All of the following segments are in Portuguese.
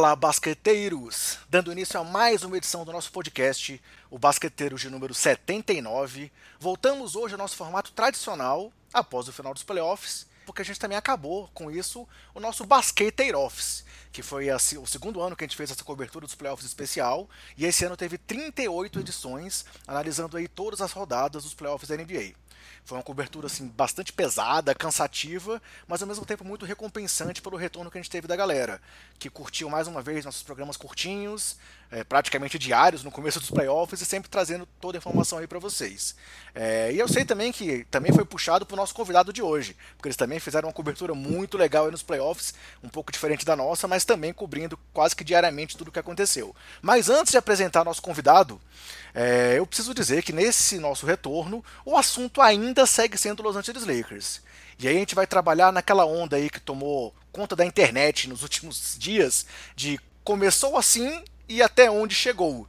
Fala, basqueteiros! Dando início a mais uma edição do nosso podcast, o Basqueteiros de número 79. Voltamos hoje ao nosso formato tradicional, após o final dos playoffs, porque a gente também acabou com isso o nosso Basqueteiro Office, que foi o segundo ano que a gente fez essa cobertura dos playoffs especial, e esse ano teve 38 edições, analisando aí todas as rodadas dos playoffs da NBA. Foi uma cobertura assim bastante pesada, cansativa, mas ao mesmo tempo muito recompensante pelo retorno que a gente teve da galera, que curtiu mais uma vez nossos programas curtinhos, é, praticamente diários no começo dos playoffs e sempre trazendo toda a informação aí para vocês. É, e eu sei também que também foi puxado pro nosso convidado de hoje, porque eles também fizeram uma cobertura muito legal aí nos playoffs, um pouco diferente da nossa, mas também cobrindo quase que diariamente tudo o que aconteceu. Mas antes de apresentar nosso convidado, é, eu preciso dizer que nesse nosso retorno, o assunto ainda segue sendo Los Angeles Lakers. E aí a gente vai trabalhar naquela onda aí que tomou conta da internet nos últimos dias de começou assim e até onde chegou.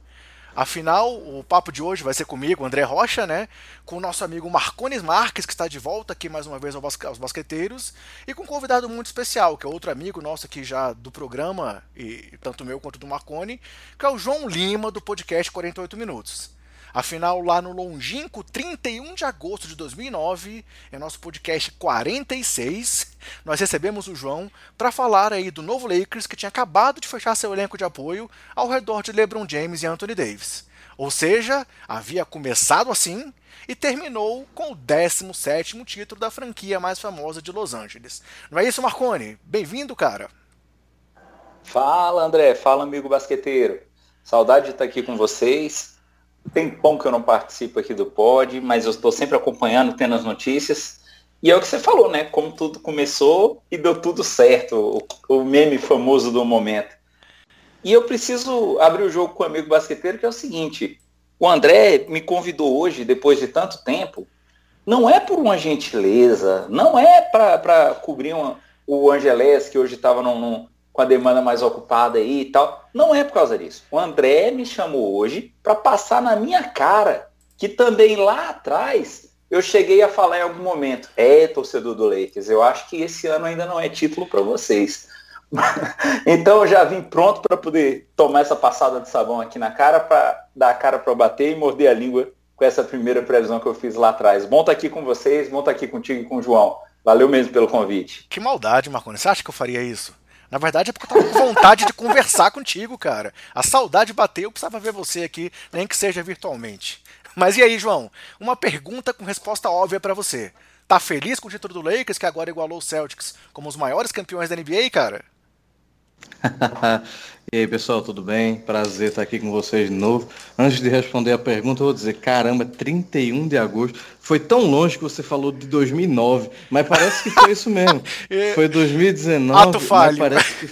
Afinal, o papo de hoje vai ser comigo, André Rocha, né? Com o nosso amigo Marcones Marques, que está de volta aqui mais uma vez aos basqueteiros, e com um convidado muito especial, que é outro amigo nosso aqui já do programa, e tanto meu quanto do Marcone, que é o João Lima, do podcast 48 Minutos. Afinal, lá no longínquo 31 de agosto de 2009, em nosso podcast 46, nós recebemos o João para falar aí do novo Lakers que tinha acabado de fechar seu elenco de apoio ao redor de LeBron James e Anthony Davis. Ou seja, havia começado assim e terminou com o 17º título da franquia mais famosa de Los Angeles. Não é isso, Marcone? Bem-vindo, cara. Fala, André. Fala, amigo basqueteiro. Saudade de estar aqui com vocês. Tem pão que eu não participo aqui do pod, mas eu estou sempre acompanhando, tendo as notícias. E é o que você falou, né? Como tudo começou e deu tudo certo, o, o meme famoso do momento. E eu preciso abrir o jogo com o amigo basqueteiro, que é o seguinte. O André me convidou hoje, depois de tanto tempo, não é por uma gentileza, não é para cobrir uma, o Angelés, que hoje estava num, com a demanda mais ocupada aí e tal. Não é por causa disso. O André me chamou hoje para passar na minha cara que também lá atrás eu cheguei a falar em algum momento, é torcedor do Lakers, eu acho que esse ano ainda não é título para vocês. então eu já vim pronto para poder tomar essa passada de sabão aqui na cara, para dar a cara para bater e morder a língua com essa primeira previsão que eu fiz lá atrás. Bom estar tá aqui com vocês, bom estar tá aqui contigo e com o João. Valeu mesmo pelo convite. Que maldade, Marconi. Você acha que eu faria isso? Na verdade é porque eu tava com vontade de conversar contigo, cara. A saudade bateu, eu precisava ver você aqui, nem que seja virtualmente. Mas e aí, João? Uma pergunta com resposta óbvia para você. Tá feliz com o título do Lakers, que agora igualou o Celtics como os maiores campeões da NBA, cara? e aí pessoal, tudo bem? Prazer estar aqui com vocês de novo. Antes de responder a pergunta, eu vou dizer: caramba, 31 de agosto. Foi tão longe que você falou de 2009, mas parece que foi isso mesmo. Foi 2019, Ato falho. mas parece que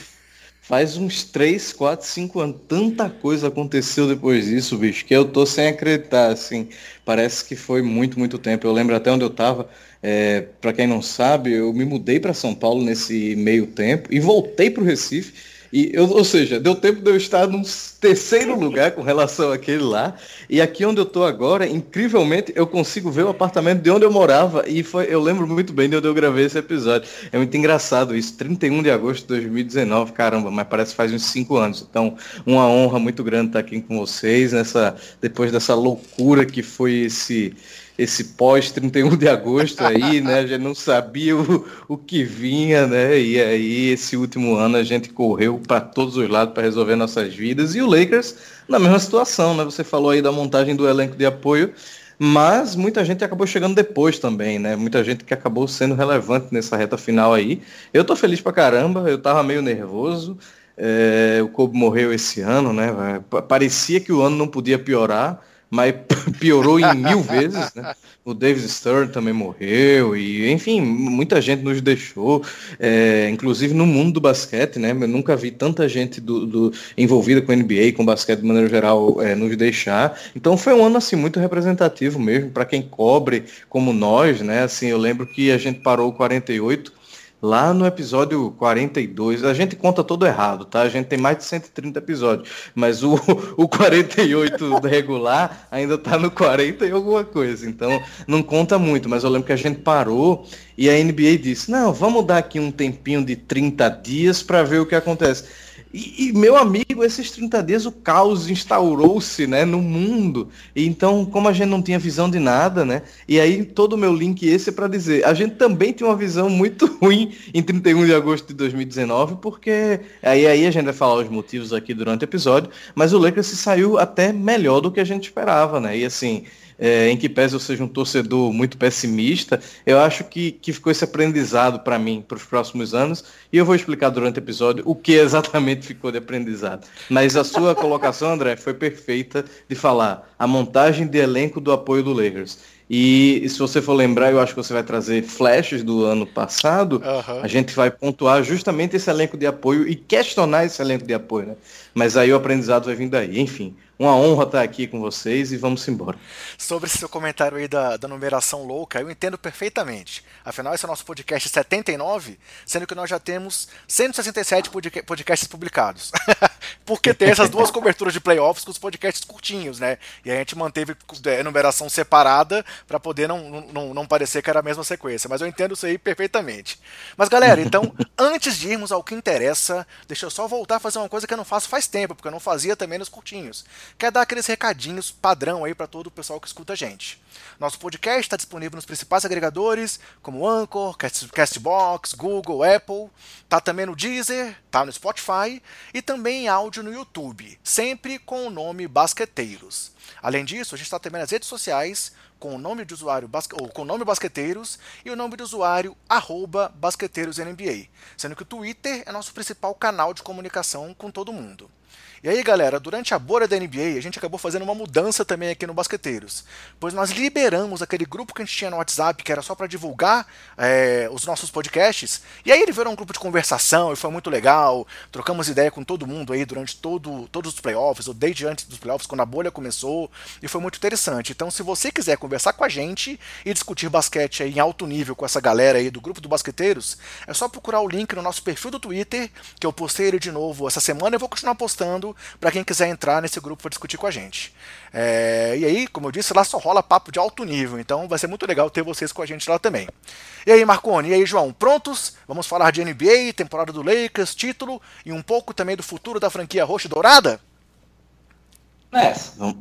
faz uns 3, 4, 5 anos. Tanta coisa aconteceu depois disso, bicho, que eu tô sem acreditar, assim. Parece que foi muito, muito tempo. Eu lembro até onde eu tava. É, para quem não sabe, eu me mudei para São Paulo nesse meio tempo e voltei para o Recife e eu, ou seja, deu tempo de eu estar num terceiro lugar com relação àquele lá. E aqui onde eu estou agora, incrivelmente, eu consigo ver o apartamento de onde eu morava. E foi, eu lembro muito bem de onde eu gravei esse episódio. É muito engraçado isso. 31 de agosto de 2019, caramba, mas parece que faz uns 5 anos. Então, uma honra muito grande estar aqui com vocês nessa, depois dessa loucura que foi esse esse pós 31 de agosto aí, né? A gente não sabia o, o que vinha, né? E aí esse último ano a gente correu para todos os lados para resolver nossas vidas e o Lakers na mesma situação, né? Você falou aí da montagem do elenco de apoio, mas muita gente acabou chegando depois também, né? Muita gente que acabou sendo relevante nessa reta final aí. Eu tô feliz pra caramba, eu tava meio nervoso. É, o Kobe morreu esse ano, né? Parecia que o ano não podia piorar mas piorou em mil vezes, né? O David Stern também morreu, e enfim, muita gente nos deixou, é, inclusive no mundo do basquete, né? Eu nunca vi tanta gente do, do envolvida com NBA, com basquete de maneira geral, é, nos deixar. Então foi um ano assim muito representativo mesmo, para quem cobre como nós, né? Assim, eu lembro que a gente parou 48 Lá no episódio 42, a gente conta todo errado, tá? A gente tem mais de 130 episódios, mas o, o 48 regular ainda tá no 40 e alguma coisa, então não conta muito, mas eu lembro que a gente parou e a NBA disse, não, vamos dar aqui um tempinho de 30 dias para ver o que acontece. E, e, meu amigo, esses 30 dias o caos instaurou-se, né, no mundo. E então, como a gente não tinha visão de nada, né? E aí todo o meu link esse é para dizer, a gente também tinha uma visão muito ruim em 31 de agosto de 2019, porque aí aí a gente vai falar os motivos aqui durante o episódio, mas o Lakers se saiu até melhor do que a gente esperava, né? E assim, é, em que pese eu seja um torcedor muito pessimista, eu acho que, que ficou esse aprendizado para mim para os próximos anos, e eu vou explicar durante o episódio o que exatamente ficou de aprendizado. Mas a sua colocação, André, foi perfeita de falar a montagem de elenco do apoio do Lakers. E, se você for lembrar, eu acho que você vai trazer flashes do ano passado. Uhum. A gente vai pontuar justamente esse elenco de apoio e questionar esse elenco de apoio, né? Mas aí o aprendizado vai vir daí. Enfim, uma honra estar aqui com vocês e vamos embora. Sobre seu comentário aí da, da numeração louca, eu entendo perfeitamente. Afinal, esse é o nosso podcast 79, sendo que nós já temos 167 podcasts publicados. Porque tem essas duas coberturas de playoffs com os podcasts curtinhos, né? E a gente manteve é, numeração separada para poder não, não, não parecer que era a mesma sequência. Mas eu entendo isso aí perfeitamente. Mas galera, então, antes de irmos ao que interessa, deixa eu só voltar a fazer uma coisa que eu não faço faz tempo, porque eu não fazia também nos curtinhos quer dar aqueles recadinhos padrão aí para todo o pessoal que escuta a gente. Nosso podcast está disponível nos principais agregadores, como Anchor, Castbox, Google, Apple. Tá também no Deezer, tá no Spotify e também em áudio no YouTube, sempre com o nome Basqueteiros. Além disso, a gente está também nas redes sociais com o nome de usuário ou com o nome Basqueteiros e o nome de usuário BasqueteirosNBA, sendo que o Twitter é nosso principal canal de comunicação com todo mundo. E aí, galera, durante a bolha da NBA, a gente acabou fazendo uma mudança também aqui no Basqueteiros, pois nós liberamos aquele grupo que a gente tinha no WhatsApp, que era só para divulgar é, os nossos podcasts, e aí ele virou um grupo de conversação e foi muito legal, trocamos ideia com todo mundo aí durante todo, todos os playoffs, ou desde antes dos playoffs, quando a bolha começou, e foi muito interessante. Então, se você quiser conversar com a gente e discutir basquete em alto nível com essa galera aí do grupo do Basqueteiros, é só procurar o link no nosso perfil do Twitter, que eu postei ele de novo essa semana e vou continuar postando para quem quiser entrar nesse grupo para discutir com a gente. É, e aí, como eu disse, lá só rola papo de alto nível, então vai ser muito legal ter vocês com a gente lá também. E aí, Marconi, e aí, João, prontos? Vamos falar de NBA, temporada do Lakers, título e um pouco também do futuro da franquia roxa e dourada? Nessa. Vamos,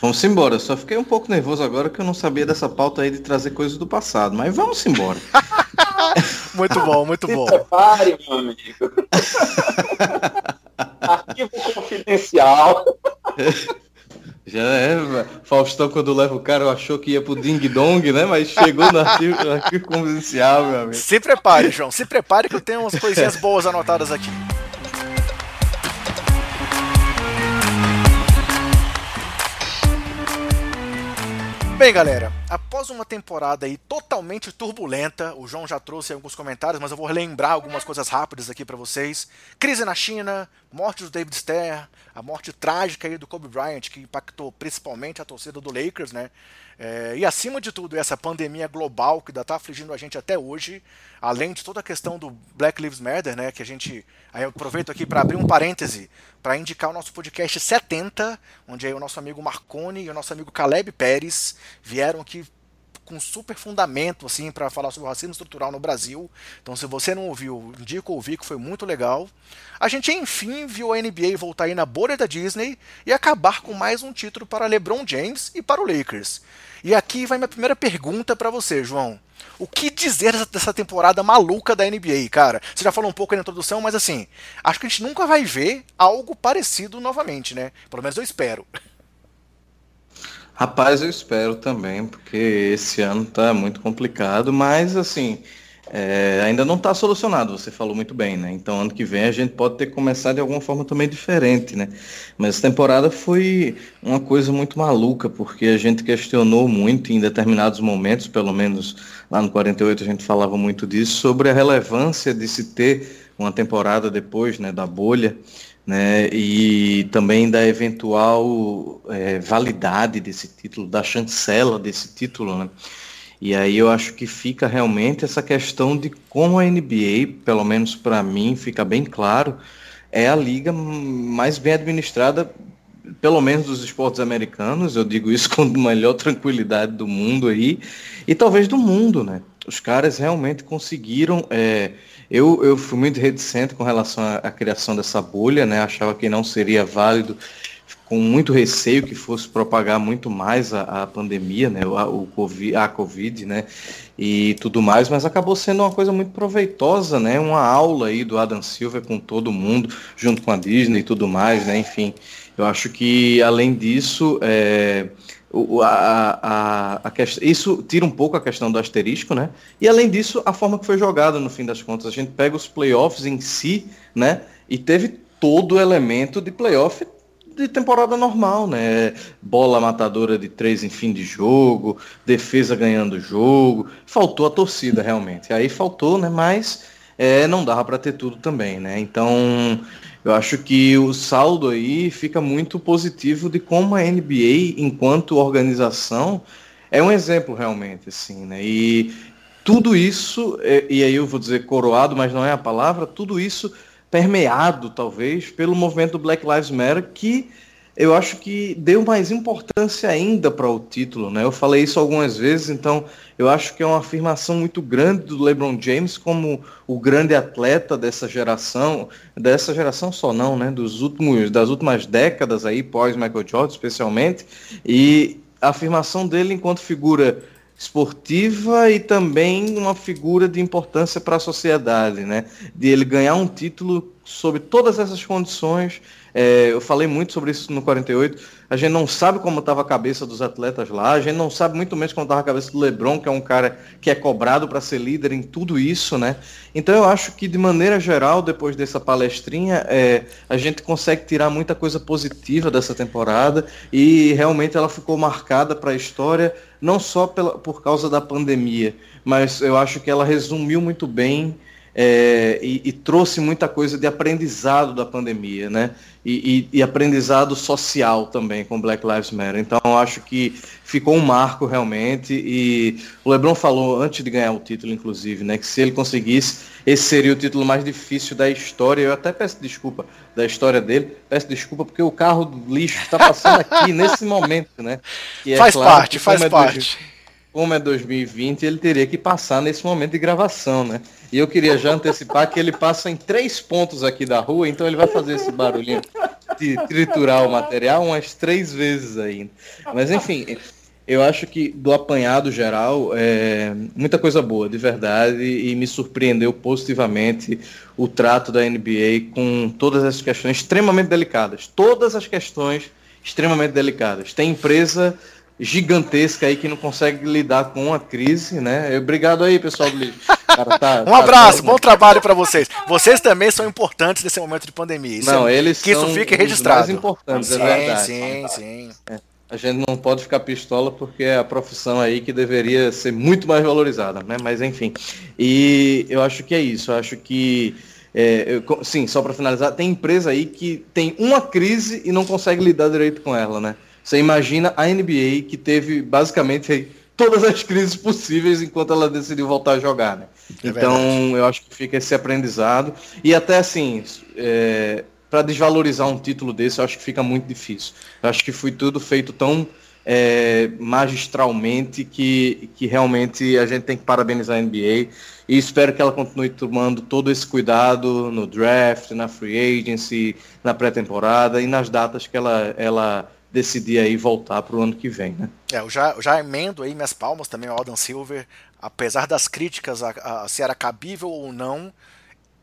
vamos embora. Só fiquei um pouco nervoso agora que eu não sabia dessa pauta aí de trazer coisas do passado, mas vamos embora. muito bom, muito bom. Se prepare, meu amigo. Arquivo confidencial. Já é, Faustão quando leva o cara achou que ia pro Ding Dong, né? Mas chegou no arquivo, no arquivo confidencial, meu amigo. Se prepare, João. Se prepare que eu tenho umas coisinhas boas anotadas aqui. Bem, galera, após uma temporada aí totalmente turbulenta, o João já trouxe alguns comentários, mas eu vou relembrar algumas coisas rápidas aqui para vocês. Crise na China, morte do David Stern, a morte trágica aí do Kobe Bryant, que impactou principalmente a torcida do Lakers, né? É, e acima de tudo, essa pandemia global que ainda está afligindo a gente até hoje, além de toda a questão do Black Lives Matter, né, que a gente. Aí eu aproveito aqui para abrir um parêntese para indicar o nosso podcast 70, onde aí o nosso amigo Marconi e o nosso amigo Caleb Pérez vieram aqui com super fundamento assim para falar sobre o racismo estrutural no Brasil. Então, se você não ouviu, indico ouvir que foi muito legal. A gente enfim viu a NBA voltar aí na bolha da Disney e acabar com mais um título para LeBron James e para o Lakers. E aqui vai minha primeira pergunta para você, João. O que dizer dessa temporada maluca da NBA, cara? Você já falou um pouco na introdução, mas assim, acho que a gente nunca vai ver algo parecido novamente, né? Pelo menos eu espero. Rapaz, eu espero também, porque esse ano tá muito complicado, mas assim, é, ainda não está solucionado, você falou muito bem, né? Então ano que vem a gente pode ter que começar de alguma forma também diferente, né? Mas essa temporada foi uma coisa muito maluca, porque a gente questionou muito em determinados momentos, pelo menos lá no 48 a gente falava muito disso, sobre a relevância de se ter uma temporada depois né, da bolha, né? E também da eventual é, validade desse título, da chancela desse título, né? E aí eu acho que fica realmente essa questão de como a NBA, pelo menos para mim, fica bem claro, é a liga mais bem administrada, pelo menos dos esportes americanos, eu digo isso com a melhor tranquilidade do mundo aí, e talvez do mundo, né? Os caras realmente conseguiram. É, eu, eu fui muito reticente com relação à, à, criação dessa bolha, né? Achava que não seria válido, com muito receio que fosse propagar muito mais a, a pandemia, né? O, o COVID, a Covid, né? E tudo mais, mas acabou sendo uma coisa muito proveitosa, né? Uma aula aí do Adam Silver com todo mundo, junto com a Disney e tudo mais, né? Enfim, eu acho que além disso, é, a, a, a, isso tira um pouco a questão do asterisco, né? E além disso, a forma que foi jogada no fim das contas. A gente pega os playoffs em si, né? E teve todo o elemento de playoff de temporada normal, né? Bola matadora de três em fim de jogo, defesa ganhando o jogo. Faltou a torcida, realmente. Aí faltou, né? Mas é, não dava para ter tudo também, né? Então eu acho que o saldo aí fica muito positivo de como a NBA, enquanto organização, é um exemplo realmente, assim, né? E tudo isso, é, e aí eu vou dizer coroado, mas não é a palavra, tudo isso permeado, talvez, pelo movimento do Black Lives Matter, que eu acho que deu mais importância ainda para o título, né? Eu falei isso algumas vezes, então eu acho que é uma afirmação muito grande do LeBron James como o grande atleta dessa geração, dessa geração só não, né? Dos últimos, das últimas décadas aí, pós Michael Jordan especialmente, e a afirmação dele enquanto figura esportiva e também uma figura de importância para a sociedade, né? De ele ganhar um título sob todas essas condições é, eu falei muito sobre isso no 48. A gente não sabe como estava a cabeça dos atletas lá, a gente não sabe muito menos como estava a cabeça do LeBron, que é um cara que é cobrado para ser líder em tudo isso, né? Então eu acho que de maneira geral, depois dessa palestrinha, é, a gente consegue tirar muita coisa positiva dessa temporada e realmente ela ficou marcada para a história, não só pela, por causa da pandemia, mas eu acho que ela resumiu muito bem é, e, e, trouxe muita coisa de aprendizado da pandemia, né? E, e, e, aprendizado social também com Black Lives Matter. Então acho que ficou um marco realmente. E o LeBron falou antes de ganhar o título, inclusive, né? Que se ele conseguisse, esse seria o título mais difícil da história. Eu até peço desculpa da história dele. Peço desculpa porque o carro do lixo está passando aqui nesse momento, né? É faz claro parte, faz é parte como é 2020, ele teria que passar nesse momento de gravação, né? E eu queria já antecipar que ele passa em três pontos aqui da rua, então ele vai fazer esse barulhinho de triturar o material umas três vezes ainda. Mas enfim, eu acho que do apanhado geral, é muita coisa boa, de verdade, e me surpreendeu positivamente o trato da NBA com todas essas questões extremamente delicadas. Todas as questões extremamente delicadas. Tem empresa gigantesca aí que não consegue lidar com a crise, né? Obrigado aí, pessoal do Cara, tá, um tá abraço, bom trabalho para vocês. Vocês também são importantes nesse momento de pandemia. Isso não, é, eles que isso fique registrado. mais importantes, é sim, é verdade. Sim, sim. É. A gente não pode ficar pistola porque é a profissão aí que deveria ser muito mais valorizada, né? Mas enfim. E eu acho que é isso. Eu acho que é, eu, sim, só para finalizar, tem empresa aí que tem uma crise e não consegue lidar direito com ela, né? Você imagina a NBA que teve basicamente todas as crises possíveis enquanto ela decidiu voltar a jogar, né? É então eu acho que fica esse aprendizado e até assim é, para desvalorizar um título desse eu acho que fica muito difícil. Eu acho que foi tudo feito tão é, magistralmente que, que realmente a gente tem que parabenizar a NBA e espero que ela continue tomando todo esse cuidado no draft, na free agency, na pré-temporada e nas datas que ela, ela decidir aí voltar para o ano que vem, né? É, eu já, já emendo aí minhas palmas também ao Adam Silver, apesar das críticas a, a se era cabível ou não,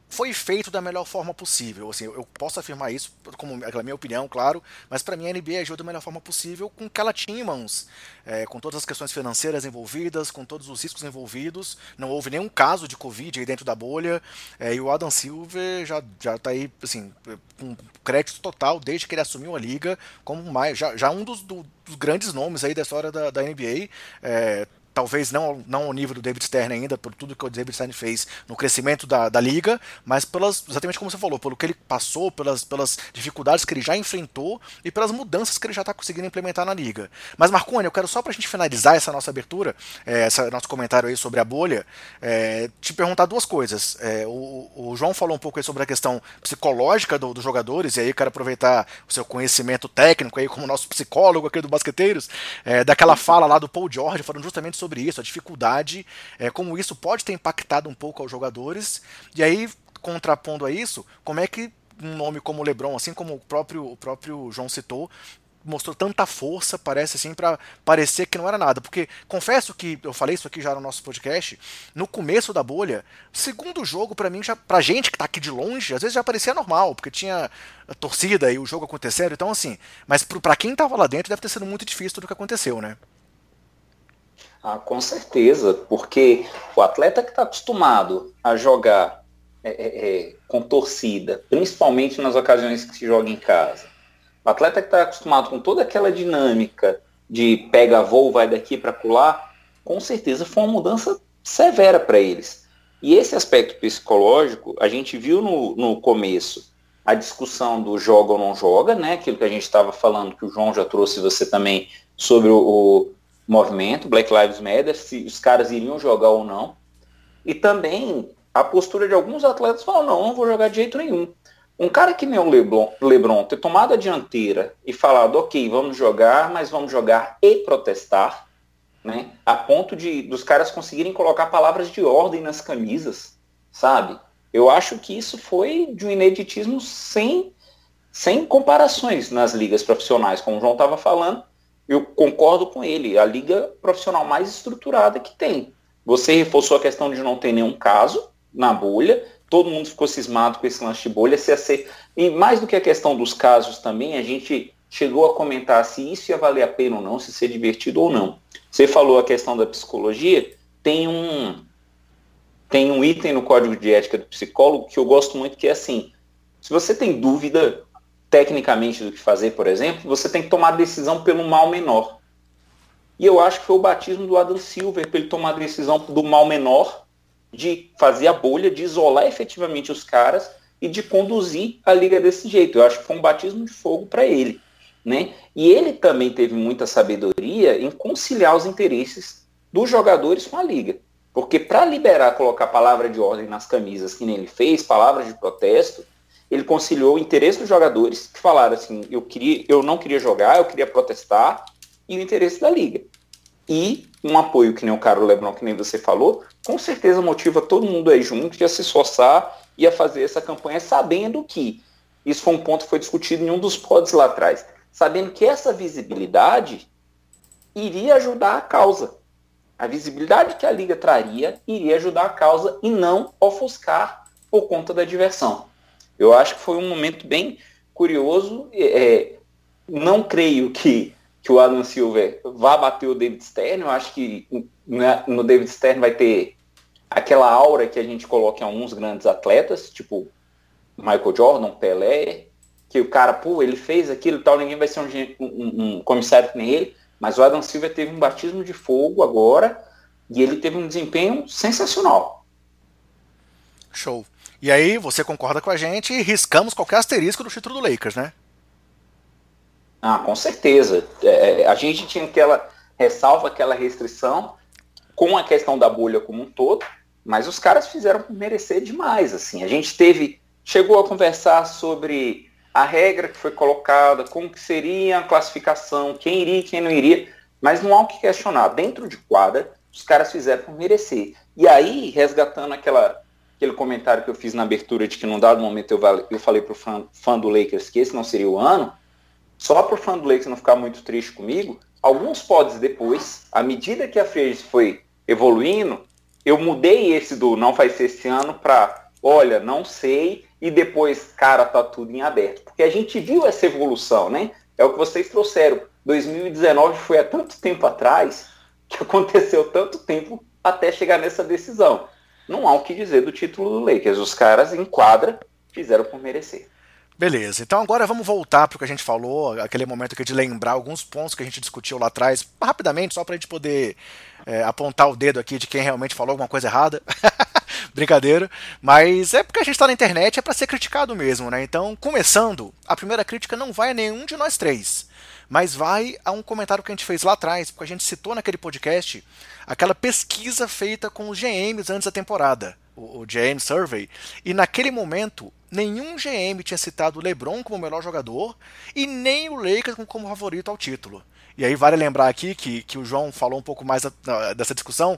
foi feito da melhor forma possível. Assim, eu posso afirmar isso como a minha opinião, claro, mas para mim a NBA agiu da melhor forma possível com o que ela tinha em mãos, é, com todas as questões financeiras envolvidas, com todos os riscos envolvidos. Não houve nenhum caso de Covid aí dentro da bolha. É, e o Adam Silver já já está aí assim com crédito total desde que ele assumiu a liga como mais já, já um dos, do, dos grandes nomes aí da história da, da NBA. É, talvez não, não ao nível do David Stern ainda, por tudo que o David Stern fez no crescimento da, da liga, mas pelas, exatamente como você falou, pelo que ele passou, pelas, pelas dificuldades que ele já enfrentou e pelas mudanças que ele já está conseguindo implementar na liga. Mas Marconi, eu quero só para a gente finalizar essa nossa abertura, é, esse nosso comentário aí sobre a bolha, é, te perguntar duas coisas. É, o, o, João falou um pouco sobre a questão psicológica do, dos jogadores, e aí eu quero aproveitar o seu conhecimento técnico aí como nosso psicólogo aqui do Basqueteiros, é, daquela fala lá do Paul George falando justamente sobre sobre isso, a dificuldade, é, como isso pode ter impactado um pouco aos jogadores. E aí, contrapondo a isso, como é que um nome como LeBron, assim como o próprio, o próprio João citou, mostrou tanta força, parece assim, para parecer que não era nada. Porque confesso que eu falei isso aqui já no nosso podcast, no começo da bolha, segundo jogo, para mim, já, pra gente que tá aqui de longe, às vezes já parecia normal, porque tinha a torcida e o jogo acontecendo, então assim, mas para quem tava lá dentro deve ter sido muito difícil tudo que aconteceu, né? Ah, com certeza, porque o atleta que está acostumado a jogar é, é, é, com torcida, principalmente nas ocasiões que se joga em casa, o atleta que está acostumado com toda aquela dinâmica de pega voo, vai daqui para pular, com certeza foi uma mudança severa para eles. E esse aspecto psicológico, a gente viu no, no começo a discussão do joga ou não joga, né? Aquilo que a gente estava falando, que o João já trouxe você também sobre o, o movimento Black Lives Matter, se os caras iriam jogar ou não. E também a postura de alguns atletas falam, não, não vou jogar de jeito nenhum. Um cara que nem o Lebron, Lebron ter tomado a dianteira e falado, ok, vamos jogar, mas vamos jogar e protestar, né? A ponto de dos caras conseguirem colocar palavras de ordem nas camisas, sabe? Eu acho que isso foi de um ineditismo sem, sem comparações nas ligas profissionais, como o João estava falando. Eu concordo com ele, a liga profissional mais estruturada que tem. Você reforçou a questão de não ter nenhum caso na bolha, todo mundo ficou cismado com esse lance de bolha. Se ser... E mais do que a questão dos casos também, a gente chegou a comentar se isso ia valer a pena ou não, se ser divertido ou não. Você falou a questão da psicologia, tem um, tem um item no código de ética do psicólogo que eu gosto muito, que é assim, se você tem dúvida tecnicamente do que fazer, por exemplo, você tem que tomar decisão pelo mal menor. E eu acho que foi o batismo do Adam Silver para ele tomar a decisão do mal menor de fazer a bolha, de isolar efetivamente os caras e de conduzir a liga desse jeito. Eu acho que foi um batismo de fogo para ele. Né? E ele também teve muita sabedoria em conciliar os interesses dos jogadores com a liga. Porque para liberar, colocar palavra de ordem nas camisas, que nem ele fez, palavras de protesto, ele conciliou o interesse dos jogadores, que falaram assim, eu, queria, eu não queria jogar, eu queria protestar, e o interesse da liga. E um apoio que nem o Caro Lebron, que nem você falou, com certeza motiva todo mundo aí junto a se esforçar e a fazer essa campanha sabendo que isso foi um ponto que foi discutido em um dos pods lá atrás, sabendo que essa visibilidade iria ajudar a causa. A visibilidade que a liga traria iria ajudar a causa e não ofuscar por conta da diversão. Eu acho que foi um momento bem curioso. É, não creio que que o Adam Silver vá bater o David Stern. Eu acho que né, no David Stern vai ter aquela aura que a gente coloca em alguns grandes atletas, tipo Michael Jordan, Pelé, que o cara, pô, ele fez aquilo e tal, ninguém vai ser um, um, um comissário que nem ele, mas o Adam Silver teve um batismo de fogo agora e ele teve um desempenho sensacional. Show. E aí, você concorda com a gente e riscamos qualquer asterisco do título do Lakers, né? Ah, com certeza. É, é, a gente tinha aquela ressalva, aquela restrição com a questão da bolha como um todo, mas os caras fizeram merecer demais. Assim, a gente teve, chegou a conversar sobre a regra que foi colocada, como que seria a classificação, quem iria, quem não iria, mas não há o que questionar. Dentro de quadra, os caras fizeram por merecer. E aí, resgatando aquela, aquele comentário que eu fiz na abertura de que num dado momento eu, eu falei para o fã, fã do Lakers que esse não seria o ano, só para o fã do Lakers não ficar muito triste comigo, alguns pods depois, à medida que a free foi evoluindo, eu mudei esse do não vai ser esse ano para, olha, não sei, e depois, cara, tá tudo em aberto. Porque a gente viu essa evolução, né? É o que vocês trouxeram. 2019 foi há tanto tempo atrás que aconteceu tanto tempo até chegar nessa decisão. Não há o que dizer do título do Lakers. Os caras em quadra fizeram por merecer. Beleza, então agora vamos voltar para o que a gente falou, aquele momento aqui de lembrar alguns pontos que a gente discutiu lá atrás, rapidamente, só para a gente poder é, apontar o dedo aqui de quem realmente falou alguma coisa errada. Brincadeira, mas é porque a gente está na internet, é para ser criticado mesmo, né? Então, começando, a primeira crítica não vai a nenhum de nós três, mas vai a um comentário que a gente fez lá atrás, porque a gente citou naquele podcast aquela pesquisa feita com os GMs antes da temporada, o, o GM Survey, e naquele momento nenhum GM tinha citado o LeBron como o melhor jogador e nem o Lakers como favorito ao título. E aí vale lembrar aqui que, que o João falou um pouco mais dessa discussão,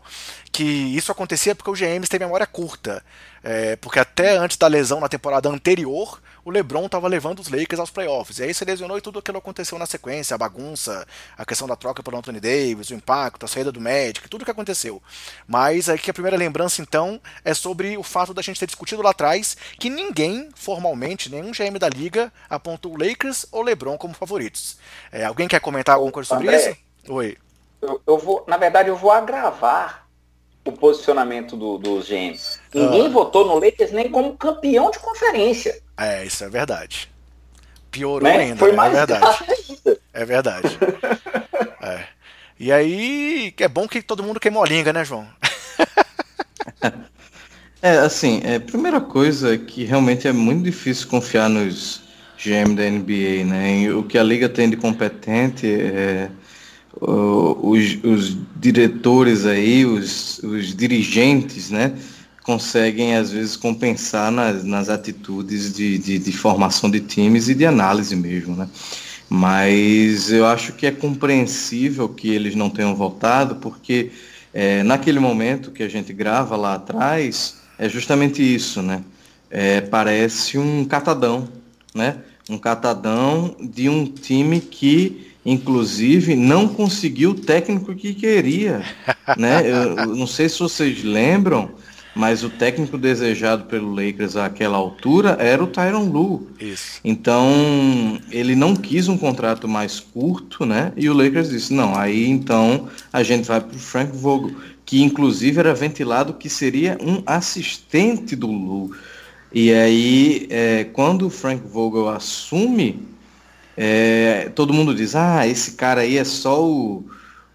que isso acontecia porque o GM tem memória curta. É, porque até antes da lesão na temporada anterior, o LeBron estava levando os Lakers aos playoffs. E aí se lesionou e tudo aquilo aconteceu na sequência, a bagunça, a questão da troca pelo Anthony Davis, o impacto, a saída do Magic, tudo que aconteceu. Mas aqui a primeira lembrança então é sobre o fato da gente ter discutido lá atrás que ninguém, formalmente, nenhum GM da liga apontou o Lakers ou LeBron como favoritos. É, alguém quer comentar alguma coisa sobre André, isso? Oi. Eu, eu, vou, na verdade, eu vou agravar o posicionamento do, dos GMs. Ninguém ah. votou no Lakers nem como campeão de conferência. É, isso é verdade. Piorou né? ainda, Foi né? mais é verdade. Ainda. É verdade. é. E aí, é bom que todo mundo queimou a língua, né, João? é, assim, é, primeira coisa é que realmente é muito difícil confiar nos GM da NBA, né? E o que a liga tem de competente é os, os diretores aí, os, os dirigentes, né? conseguem às vezes compensar nas, nas atitudes de, de, de, formação de times e de análise mesmo, né? Mas eu acho que é compreensível que eles não tenham votado, porque é, naquele momento que a gente grava lá atrás, é justamente isso, né? É, parece um catadão, né? Um catadão de um time que, inclusive, não conseguiu o técnico que queria, né? Eu, eu não sei se vocês lembram, mas o técnico desejado pelo Lakers àquela altura era o Tyron Lue. Isso. Então, ele não quis um contrato mais curto, né? E o Lakers disse: "Não, aí então a gente vai para o Frank Vogel, que inclusive era ventilado que seria um assistente do Lue. E aí, é, quando o Frank Vogel assume, é, todo mundo diz: "Ah, esse cara aí é só o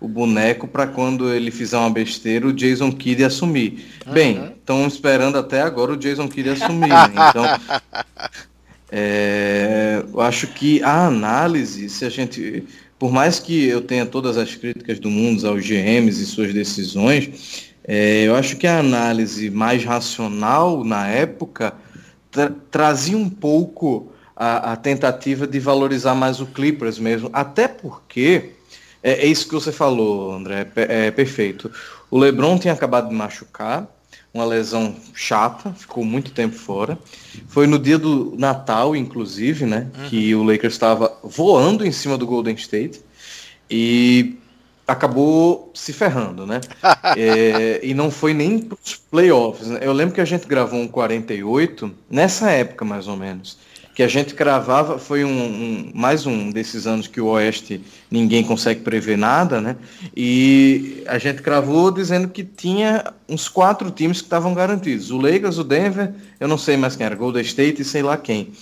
o boneco para quando ele fizer uma besteira, o Jason Kidd assumir. Uhum. Bem, estão esperando até agora o Jason Kidd assumir. Né? Então, é, eu acho que a análise, se a gente, por mais que eu tenha todas as críticas do mundo aos GMs e suas decisões, é, eu acho que a análise mais racional na época tra trazia um pouco a, a tentativa de valorizar mais o Clippers mesmo, até porque é, é, isso que você falou, André, é, é perfeito. O LeBron tinha acabado de machucar, uma lesão chata, ficou muito tempo fora. Foi no dia do Natal, inclusive, né, uhum. que o Lakers estava voando em cima do Golden State e acabou se ferrando, né? é, e não foi nem para os playoffs. Né? Eu lembro que a gente gravou um 48 nessa época, mais ou menos que a gente cravava, foi um, um, mais um desses anos que o Oeste ninguém consegue prever nada, né? E a gente cravou dizendo que tinha uns quatro times que estavam garantidos. O Lakers, o Denver, eu não sei mais quem era, Golden State e sei lá quem.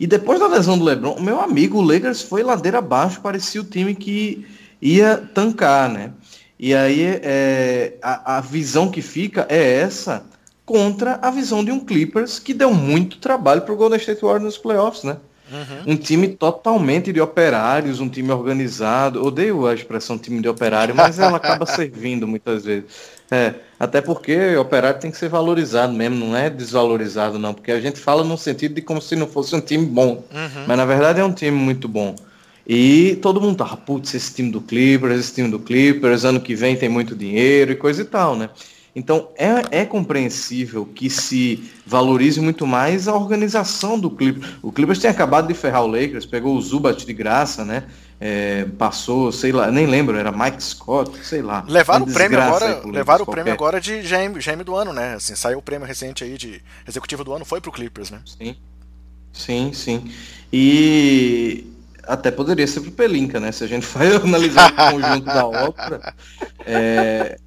E depois da lesão do LeBron, meu amigo, o Lakers foi ladeira abaixo, parecia o time que ia tancar, né? E aí é, a, a visão que fica é essa contra a visão de um Clippers que deu muito trabalho para o Golden State Warriors nos playoffs, né? Uhum. Um time totalmente de operários, um time organizado. Odeio a expressão time de operário, mas ela acaba servindo muitas vezes. É, até porque operário tem que ser valorizado mesmo, não é desvalorizado não, porque a gente fala no sentido de como se não fosse um time bom, uhum. mas na verdade é um time muito bom. E todo mundo tava, putz, esse time do Clippers, esse time do Clippers, ano que vem tem muito dinheiro e coisa e tal, né? Então é, é compreensível que se valorize muito mais a organização do Clippers. O Clippers tem acabado de ferrar o Lakers, pegou o Zubat de graça, né? É, passou, sei lá, nem lembro, era Mike Scott, sei lá. Levaram o prêmio agora, levaram o prêmio agora de GM, GM do ano, né? Assim, saiu o prêmio recente aí de executivo do ano, foi pro Clippers, né? Sim. Sim, sim. E até poderia ser pro Pelinka, né? Se a gente vai analisar o conjunto da obra, é,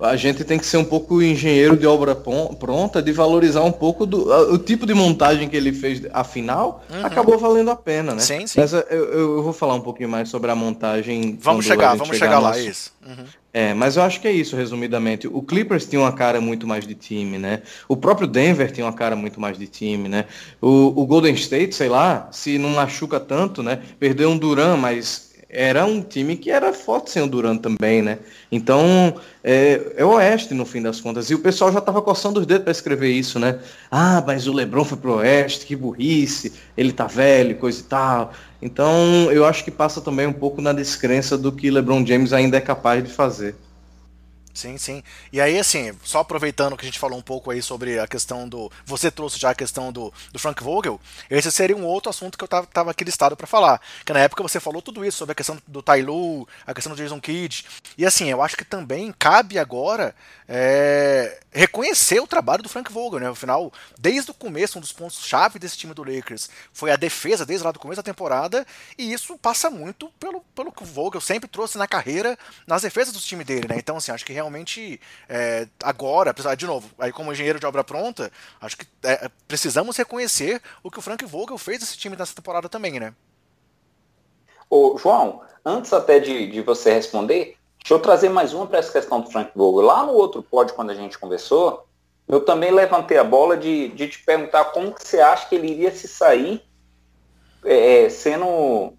a gente tem que ser um pouco engenheiro de obra pronta, de valorizar um pouco do o tipo de montagem que ele fez, afinal, uhum. acabou valendo a pena, né? Sim, sim. Mas eu, eu, vou falar um pouquinho mais sobre a montagem. Vamos chegar, vamos chegar, chegar lá, nosso... isso. Uhum. É, mas eu acho que é isso, resumidamente. O Clippers tinha uma cara muito mais de time, né? O próprio Denver tinha uma cara muito mais de time, né? O, o Golden State, sei lá, se não machuca tanto, né? Perdeu um Duran, mas era um time que era forte sem o Durant também, né? Então, é, é o Oeste no fim das contas. E o pessoal já estava coçando os dedos para escrever isso, né? Ah, mas o LeBron foi pro Oeste, que burrice, ele tá velho, coisa e tal. Então, eu acho que passa também um pouco na descrença do que LeBron James ainda é capaz de fazer. Sim, sim. E aí, assim, só aproveitando que a gente falou um pouco aí sobre a questão do. Você trouxe já a questão do, do Frank Vogel, esse seria um outro assunto que eu tava, tava aqui listado para falar. Que na época você falou tudo isso sobre a questão do Tyloo, a questão do Jason Kidd. E assim, eu acho que também cabe agora é, reconhecer o trabalho do Frank Vogel, né? Afinal, desde o começo, um dos pontos-chave desse time do Lakers foi a defesa, desde lá do começo da temporada, e isso passa muito pelo, pelo que o Vogel sempre trouxe na carreira, nas defesas do time dele, né? Então, assim, acho que realmente é, agora, de novo, aí como engenheiro de obra pronta, acho que é, precisamos reconhecer o que o Frank Vogel fez desse time nessa temporada também, né? Ô, João, antes até de, de você responder, Deixa eu trazer mais uma para essa questão do Frank Vogel. Lá no outro pódio, quando a gente conversou, eu também levantei a bola de, de te perguntar como que você acha que ele iria se sair é, é, sendo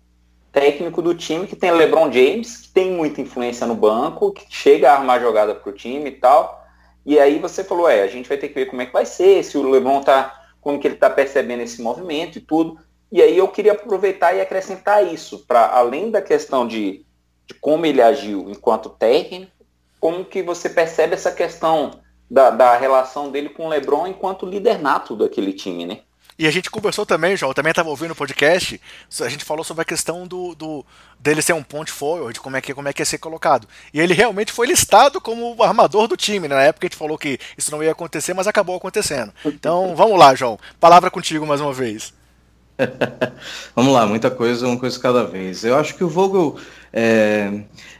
técnico do time que tem LeBron James, que tem muita influência no banco, que chega a armar jogada para o time e tal. E aí você falou, é, a gente vai ter que ver como é que vai ser, se o LeBron tá, como que ele está percebendo esse movimento e tudo. E aí eu queria aproveitar e acrescentar isso, para além da questão de de como ele agiu enquanto técnico, como que você percebe essa questão da, da relação dele com o LeBron enquanto líder nato daquele time, né? E a gente conversou também, João, também estava ouvindo o podcast, a gente falou sobre a questão do, do dele ser um ponte forward, como é que como é que ia ser colocado. E ele realmente foi listado como o armador do time, né? Na época a gente falou que isso não ia acontecer, mas acabou acontecendo. Então, vamos lá, João. Palavra contigo mais uma vez. vamos lá, muita coisa, uma coisa cada vez. Eu acho que o Vogel é,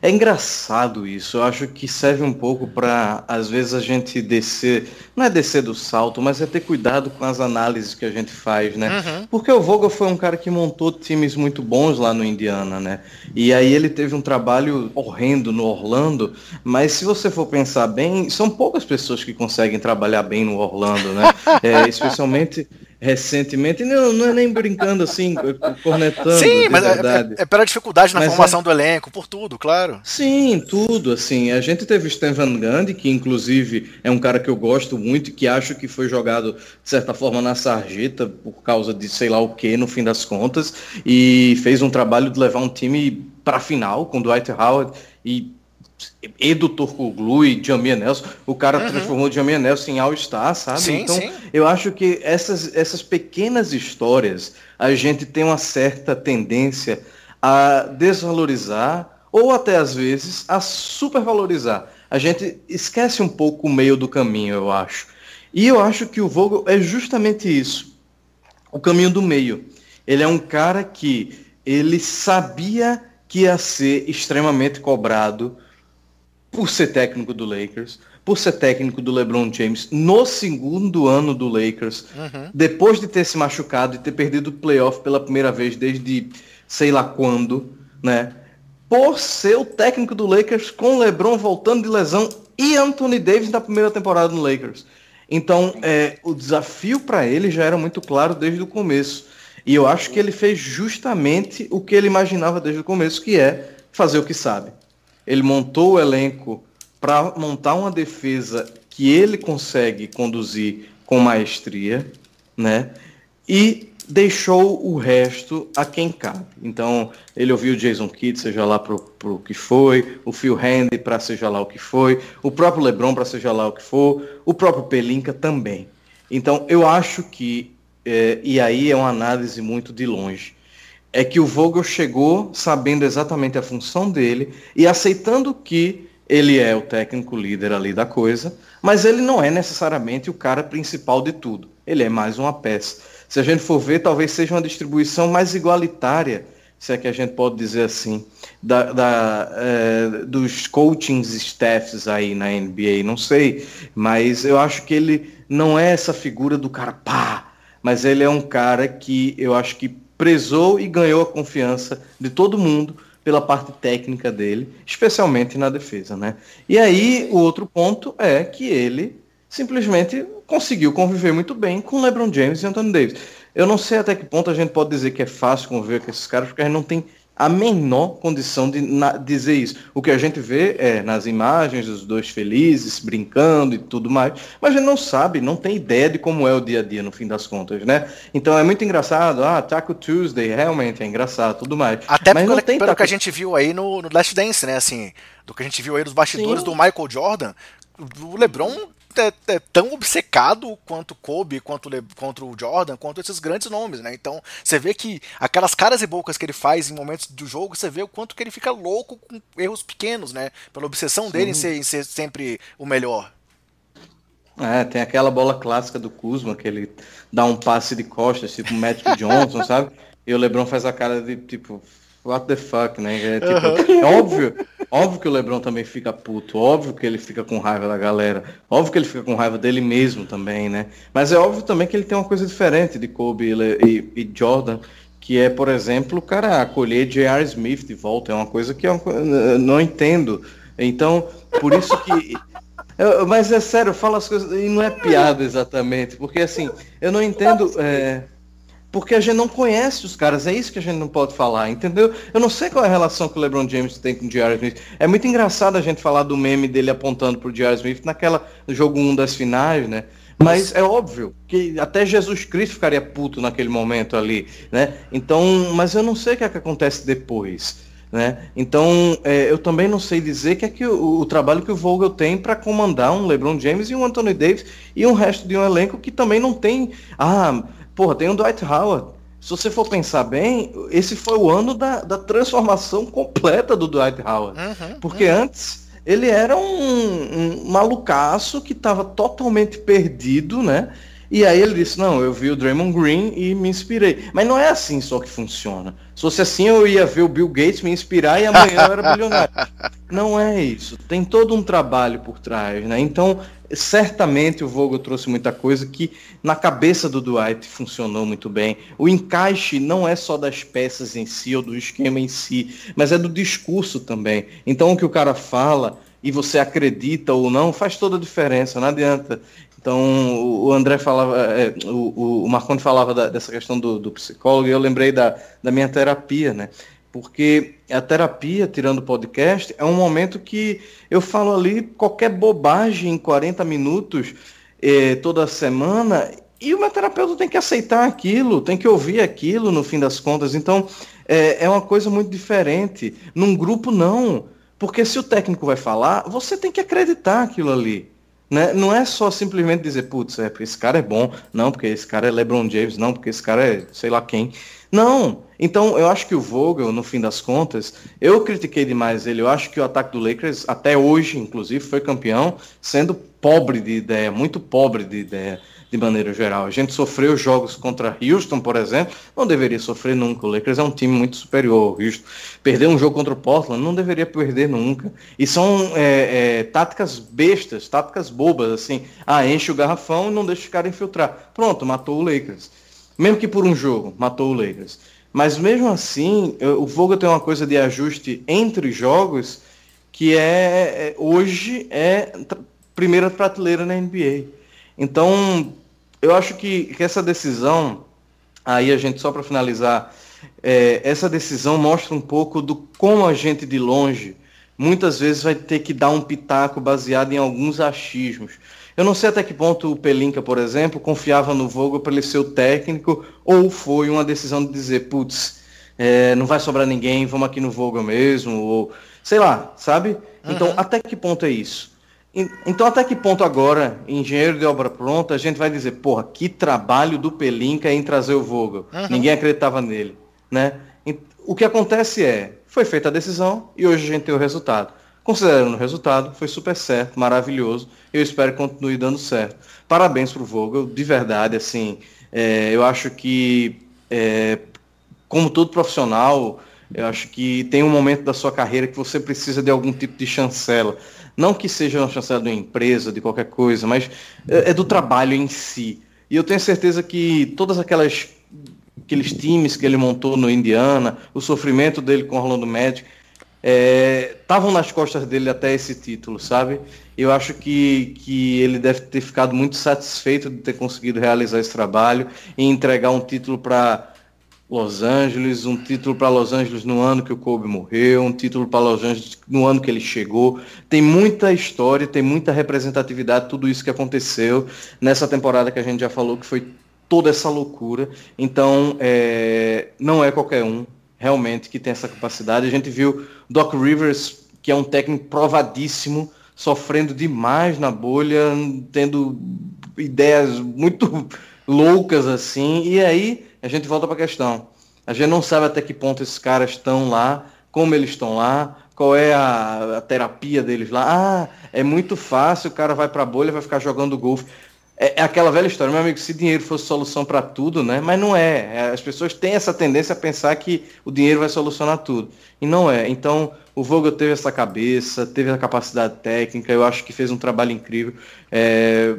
é engraçado isso. Eu acho que serve um pouco para, às vezes, a gente descer, não é descer do salto, mas é ter cuidado com as análises que a gente faz, né? Uhum. Porque o Vogel foi um cara que montou times muito bons lá no Indiana, né? E aí ele teve um trabalho horrendo no Orlando, mas se você for pensar bem, são poucas pessoas que conseguem trabalhar bem no Orlando, né? É, especialmente recentemente, não, não é nem brincando assim, cornetando. Sim, mas é, é, é, pela dificuldade na mas formação é... do elenco, por tudo, claro. Sim, tudo, assim. A gente teve o Stan Van Gundy, que inclusive é um cara que eu gosto muito e que acho que foi jogado, de certa forma, na sarjeta por causa de sei lá o que, no fim das contas, e fez um trabalho de levar um time para a final com Dwight Howard e Edu Turcoglu e Jamia Nelson, o cara uhum. transformou Jamia Nelson em All-Star, sabe? Sim, então, sim. eu acho que essas, essas pequenas histórias, a gente tem uma certa tendência a desvalorizar ou até às vezes a supervalorizar. A gente esquece um pouco o meio do caminho, eu acho. E eu acho que o Vogel é justamente isso. O caminho do meio. Ele é um cara que ele sabia que ia ser extremamente cobrado por ser técnico do Lakers, por ser técnico do LeBron James no segundo ano do Lakers, uhum. depois de ter se machucado e ter perdido o playoff pela primeira vez desde sei lá quando, né? Por ser o técnico do Lakers com o LeBron voltando de lesão e Anthony Davis na primeira temporada no Lakers. Então, é, o desafio para ele já era muito claro desde o começo. E eu acho que ele fez justamente o que ele imaginava desde o começo, que é fazer o que sabe. Ele montou o elenco para montar uma defesa que ele consegue conduzir com maestria, né? E deixou o resto a quem cabe. Então, ele ouviu o Jason Kidd, seja lá para o que foi, o Phil Handy para seja lá o que foi, o próprio LeBron para seja lá o que for, o próprio Pelinka também. Então, eu acho que, é, e aí é uma análise muito de longe, é que o Vogel chegou sabendo exatamente a função dele e aceitando que ele é o técnico líder ali da coisa, mas ele não é necessariamente o cara principal de tudo. Ele é mais uma peça. Se a gente for ver, talvez seja uma distribuição mais igualitária, se é que a gente pode dizer assim, da, da é, dos coaching staffs aí na NBA, não sei, mas eu acho que ele não é essa figura do cara pá, mas ele é um cara que eu acho que prezou e ganhou a confiança de todo mundo pela parte técnica dele, especialmente na defesa, né? E aí o outro ponto é que ele simplesmente conseguiu conviver muito bem com LeBron James e Anthony Davis. Eu não sei até que ponto a gente pode dizer que é fácil conviver com esses caras, porque a gente não tem a menor condição de dizer isso. O que a gente vê é nas imagens dos dois felizes, brincando e tudo mais, mas a gente não sabe, não tem ideia de como é o dia a dia no fim das contas, né? Então é muito engraçado, ah, Taco Tuesday, realmente é engraçado, tudo mais. Até mas pelo, tem pelo taco... que a gente viu aí no, no Last Dance, né? Assim, do que a gente viu aí nos bastidores Sim. do Michael Jordan, o LeBron é, é, tão obcecado quanto Kobe, quanto, Le, quanto o Jordan, quanto esses grandes nomes, né? Então, você vê que aquelas caras e bocas que ele faz em momentos do jogo, você vê o quanto que ele fica louco com erros pequenos, né? Pela obsessão Sim. dele em ser, em ser sempre o melhor. É, tem aquela bola clássica do Kuzma, que ele dá um passe de costas, tipo Magic Johnson, sabe? E o LeBron faz a cara de, tipo, what the fuck, né? É, tipo, uhum. é óbvio, óbvio que o LeBron também fica puto, óbvio que ele fica com raiva da galera, óbvio que ele fica com raiva dele mesmo também, né? Mas é óbvio também que ele tem uma coisa diferente de Kobe e, e Jordan, que é, por exemplo, o cara acolher J.R. Smith de volta, é uma coisa que eu não entendo. Então, por isso que. Eu, mas é sério, eu falo as coisas e não é piada exatamente, porque assim, eu não entendo. É, porque a gente não conhece os caras, é isso que a gente não pode falar, entendeu? Eu não sei qual é a relação que o LeBron James tem com o J.R. Smith. É muito engraçado a gente falar do meme dele apontando pro J.R. Smith naquela jogo 1 das finais, né? Mas é óbvio que até Jesus Cristo ficaria puto naquele momento ali, né? Então, mas eu não sei o que, é que acontece depois. Né? Então, é, eu também não sei dizer que é que o, o trabalho que o Vogel tem para comandar um LeBron James e um Anthony Davis e um resto de um elenco que também não tem. Ah, Porra, tem o Dwight Howard. Se você for pensar bem, esse foi o ano da, da transformação completa do Dwight Howard. Uhum, Porque uhum. antes ele era um, um malucaço que estava totalmente perdido, né? E aí ele disse, não, eu vi o Draymond Green e me inspirei. Mas não é assim só que funciona. Se fosse assim, eu ia ver o Bill Gates me inspirar e amanhã eu era bilionário. Não é isso. Tem todo um trabalho por trás, né? Então, certamente o Vogel trouxe muita coisa que na cabeça do Dwight funcionou muito bem. O encaixe não é só das peças em si ou do esquema em si, mas é do discurso também. Então, o que o cara fala e você acredita ou não, faz toda a diferença. Não adianta então, o André falava, é, o, o Marconi falava da, dessa questão do, do, psicólogo, e eu lembrei da, da minha terapia, né? Porque a terapia, tirando o podcast, é um momento que eu falo ali qualquer bobagem em 40 minutos eh, toda semana, e o meu terapeuta tem que aceitar aquilo, tem que ouvir aquilo no fim das contas. Então, é, é uma coisa muito diferente. Num grupo, não. Porque se o técnico vai falar, você tem que acreditar aquilo ali. Né? Não é só simplesmente dizer, putz, é esse cara é bom, não, porque esse cara é LeBron James, não, porque esse cara é sei lá quem. Não. Então, eu acho que o Vogel, no fim das contas, eu critiquei demais ele. Eu acho que o ataque do Lakers, até hoje, inclusive, foi campeão, sendo pobre de ideia, muito pobre de ideia de maneira geral. A gente sofreu jogos contra Houston, por exemplo, não deveria sofrer nunca. O Lakers é um time muito superior ao Houston. Perder um jogo contra o Portland não deveria perder nunca. E são é, é, táticas bestas, táticas bobas, assim. Ah, enche o garrafão e não deixa o cara infiltrar. Pronto, matou o Lakers. Mesmo que por um jogo, matou o Lakers. Mas mesmo assim, o Vogel tem uma coisa de ajuste entre jogos que é, é hoje é primeira prateleira na NBA. Então, eu acho que, que essa decisão, aí a gente, só para finalizar, é, essa decisão mostra um pouco do como a gente de longe muitas vezes vai ter que dar um pitaco baseado em alguns achismos. Eu não sei até que ponto o Pelinka, por exemplo, confiava no Vogel para ele ser o técnico, ou foi uma decisão de dizer, putz, é, não vai sobrar ninguém, vamos aqui no Vogel mesmo, ou sei lá, sabe? Então, uhum. até que ponto é isso? Então, até que ponto agora, engenheiro de obra pronta, a gente vai dizer, porra, que trabalho do Pelinka em trazer o Vogel. Uhum. Ninguém acreditava nele, né? O que acontece é, foi feita a decisão e hoje a gente tem o resultado. Considerando o resultado, foi super certo, maravilhoso. Eu espero que continue dando certo. Parabéns pro Vogel, de verdade, assim, é, eu acho que, é, como todo profissional, eu acho que tem um momento da sua carreira que você precisa de algum tipo de chancela. Não que seja uma chancela de uma empresa, de qualquer coisa, mas é, é do trabalho em si. E eu tenho certeza que todas aquelas aqueles times que ele montou no Indiana, o sofrimento dele com o Orlando Magic, estavam é, nas costas dele até esse título, sabe? Eu acho que, que ele deve ter ficado muito satisfeito de ter conseguido realizar esse trabalho e entregar um título para Los Angeles, um título para Los Angeles no ano que o Kobe morreu, um título para Los Angeles no ano que ele chegou. Tem muita história, tem muita representatividade, tudo isso que aconteceu nessa temporada que a gente já falou, que foi toda essa loucura. Então, é, não é qualquer um realmente que tem essa capacidade. A gente viu Doc Rivers, que é um técnico provadíssimo, sofrendo demais na bolha, tendo ideias muito loucas assim, e aí a gente volta para a questão. A gente não sabe até que ponto esses caras estão lá, como eles estão lá, qual é a, a, terapia deles lá. Ah, é muito fácil, o cara vai para a bolha, vai ficar jogando golfe. É, é, aquela velha história, meu amigo, se dinheiro fosse solução para tudo, né? Mas não é. é. As pessoas têm essa tendência a pensar que o dinheiro vai solucionar tudo. E não é. Então, o Vogel teve essa cabeça, teve a capacidade técnica, eu acho que fez um trabalho incrível. É,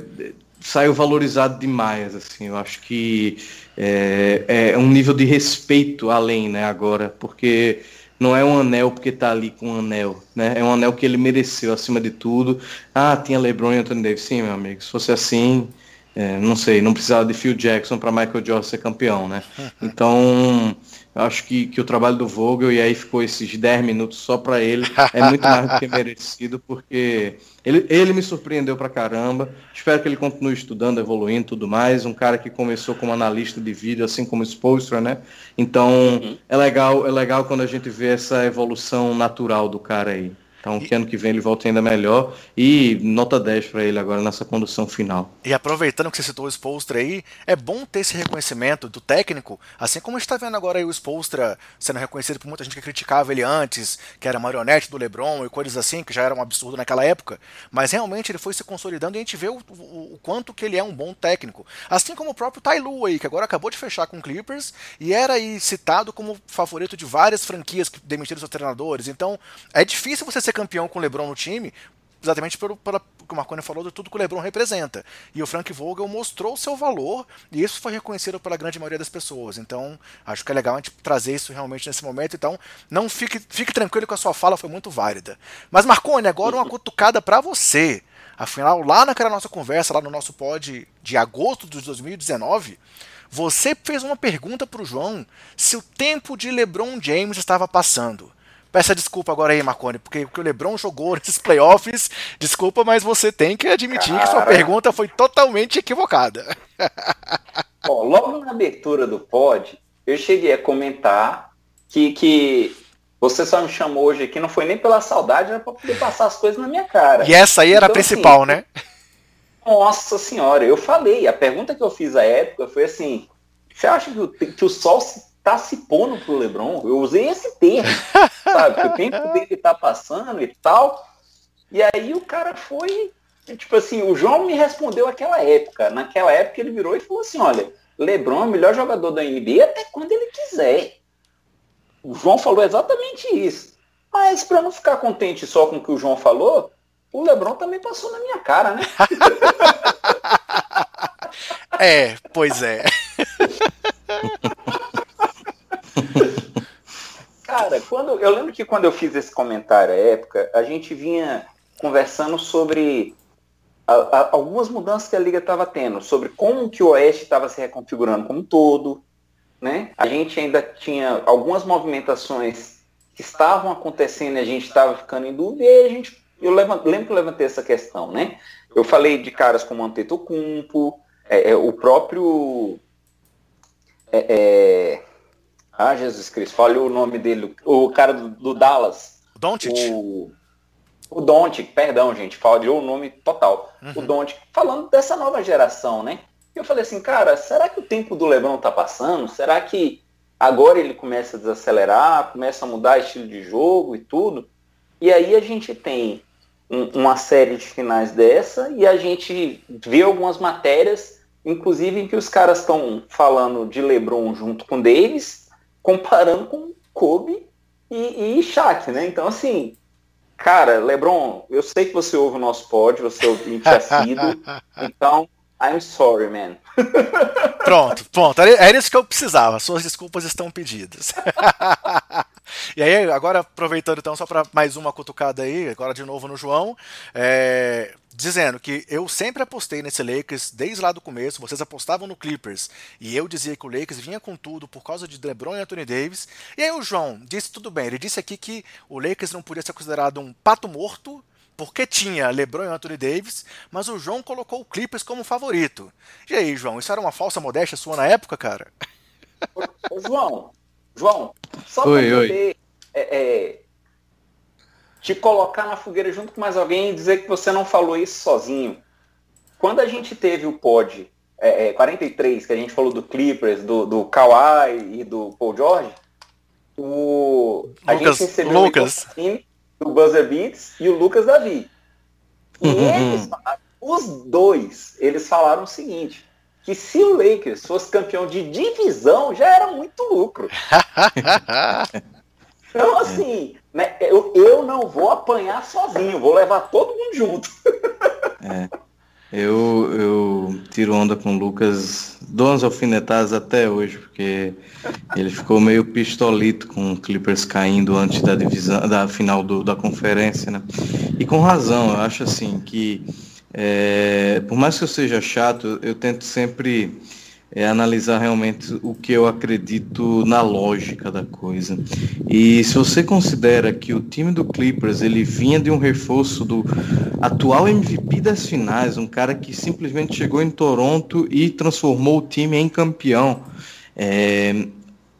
saiu valorizado demais, assim. Eu acho que é, é, um nível de respeito além, né, agora, porque não é um anel porque tá ali com um anel, né? É um anel que ele mereceu acima de tudo. Ah, tinha LeBron e Anthony Davis, sim, meu amigo. Se fosse assim, é, não sei, não precisava de Phil Jackson para Michael Jordan ser campeão, né? Então, acho que, que o trabalho do Vogel, e aí ficou esses 10 minutos só para ele, é muito mais do que merecido, porque ele, ele me surpreendeu pra caramba. Espero que ele continue estudando, evoluindo tudo mais. Um cara que começou como analista de vídeo, assim como Spolstra, né? Então, uhum. é legal, é legal quando a gente vê essa evolução natural do cara aí. Então, que ano que vem ele volte ainda melhor. E nota 10 para ele agora nessa condução final. E aproveitando que você citou o Spolstra aí, é bom ter esse reconhecimento do técnico, assim como a gente está vendo agora aí o Spolstra sendo reconhecido por muita gente que criticava ele antes, que era marionete do LeBron e coisas assim, que já era um absurdo naquela época. Mas realmente ele foi se consolidando e a gente vê o, o, o quanto que ele é um bom técnico. Assim como o próprio Ty Lue aí, que agora acabou de fechar com o Clippers e era aí citado como favorito de várias franquias que demitiram seus treinadores. Então, é difícil você ser ser campeão com o LeBron no time, exatamente pelo, pelo que o Marconi falou de tudo que o LeBron representa. E o Frank Vogel mostrou o seu valor e isso foi reconhecido pela grande maioria das pessoas. Então, acho que é legal a gente trazer isso realmente nesse momento. Então, não fique, fique tranquilo que a sua fala foi muito válida. Mas Marconi, agora uma cutucada para você. Afinal, lá naquela nossa conversa, lá no nosso pod de agosto de 2019, você fez uma pergunta para o João se o tempo de LeBron James estava passando. Peça desculpa agora aí, Marconi, porque, porque o LeBron jogou nesses playoffs. Desculpa, mas você tem que admitir Cara... que sua pergunta foi totalmente equivocada. Bom, logo na abertura do pod, eu cheguei a comentar que, que você só me chamou hoje aqui, não foi nem pela saudade, era para poder passar as coisas na minha cara. E essa aí era então, a principal, assim, né? Nossa senhora, eu falei, a pergunta que eu fiz à época foi assim: você acha que o, que o sol se tá se pondo pro LeBron. Eu usei esse termo, sabe? O tempo dele tá passando e tal. E aí o cara foi, tipo assim, o João me respondeu aquela época. Naquela época ele virou e falou assim, olha, LeBron é o melhor jogador da NBA até quando ele quiser. O João falou exatamente isso. Mas para não ficar contente só com o que o João falou, o LeBron também passou na minha cara, né? é, pois é. Cara, quando eu lembro que quando eu fiz esse comentário à época, a gente vinha conversando sobre a, a, algumas mudanças que a liga estava tendo, sobre como que o Oeste estava se reconfigurando como um todo, né? A gente ainda tinha algumas movimentações que estavam acontecendo e a gente estava ficando em dúvida e a gente, eu lembro que eu levantei essa questão, né? Eu falei de caras como Antetokounmpo, é, é, o próprio é, é ah, Jesus Cristo, falhou o nome dele. O cara do, do Dallas. Doncic? O, o Doncic, perdão, gente, falhou o nome total. Uhum. O Doncic, falando dessa nova geração, né? Eu falei assim, cara, será que o tempo do LeBron tá passando? Será que agora ele começa a desacelerar, começa a mudar estilo de jogo e tudo? E aí a gente tem um, uma série de finais dessa e a gente vê algumas matérias, inclusive em que os caras estão falando de LeBron junto com Davis comparando com Kobe e, e Shaq, né? Então, assim, cara, LeBron, eu sei que você ouve o nosso pod, você ouvinte assíduo, então, I'm sorry, man. Pronto, pronto. Era isso que eu precisava. Suas desculpas estão pedidas. e aí, agora aproveitando então só para mais uma cutucada aí, agora de novo no João. É, dizendo que eu sempre apostei nesse Lakers desde lá do começo, vocês apostavam no Clippers, e eu dizia que o Lakers vinha com tudo por causa de LeBron e Anthony Davis. E aí o João disse tudo bem, ele disse aqui que o Lakers não podia ser considerado um pato morto, porque tinha LeBron e Anthony Davis, mas o João colocou o Clippers como favorito. E aí, João, isso era uma falsa modéstia sua na época, cara? Ô, João, João, só oi, pra poder é, é, te colocar na fogueira junto com mais alguém e dizer que você não falou isso sozinho. Quando a gente teve o pod é, é, 43, que a gente falou do Clippers, do, do Kawhi e do Paul George, o, a Lucas, gente recebeu Lucas. o do Buzzer Beats e o Lucas Davi. E uhum. eles, os dois, eles falaram o seguinte, que se o Lakers fosse campeão de divisão, já era muito lucro. então, assim, né, eu, eu não vou apanhar sozinho, vou levar todo mundo junto. é. Eu, eu tiro onda com o Lucas, dou umas alfinetadas até hoje, porque ele ficou meio pistolito com o Clippers caindo antes da divisão, da final do, da conferência, né? E com razão, eu acho assim que é, por mais que eu seja chato, eu tento sempre é, analisar realmente o que eu acredito na lógica da coisa. E se você considera que o time do Clippers ele vinha de um reforço do atual MVP das finais, um cara que simplesmente chegou em Toronto e transformou o time em campeão. É,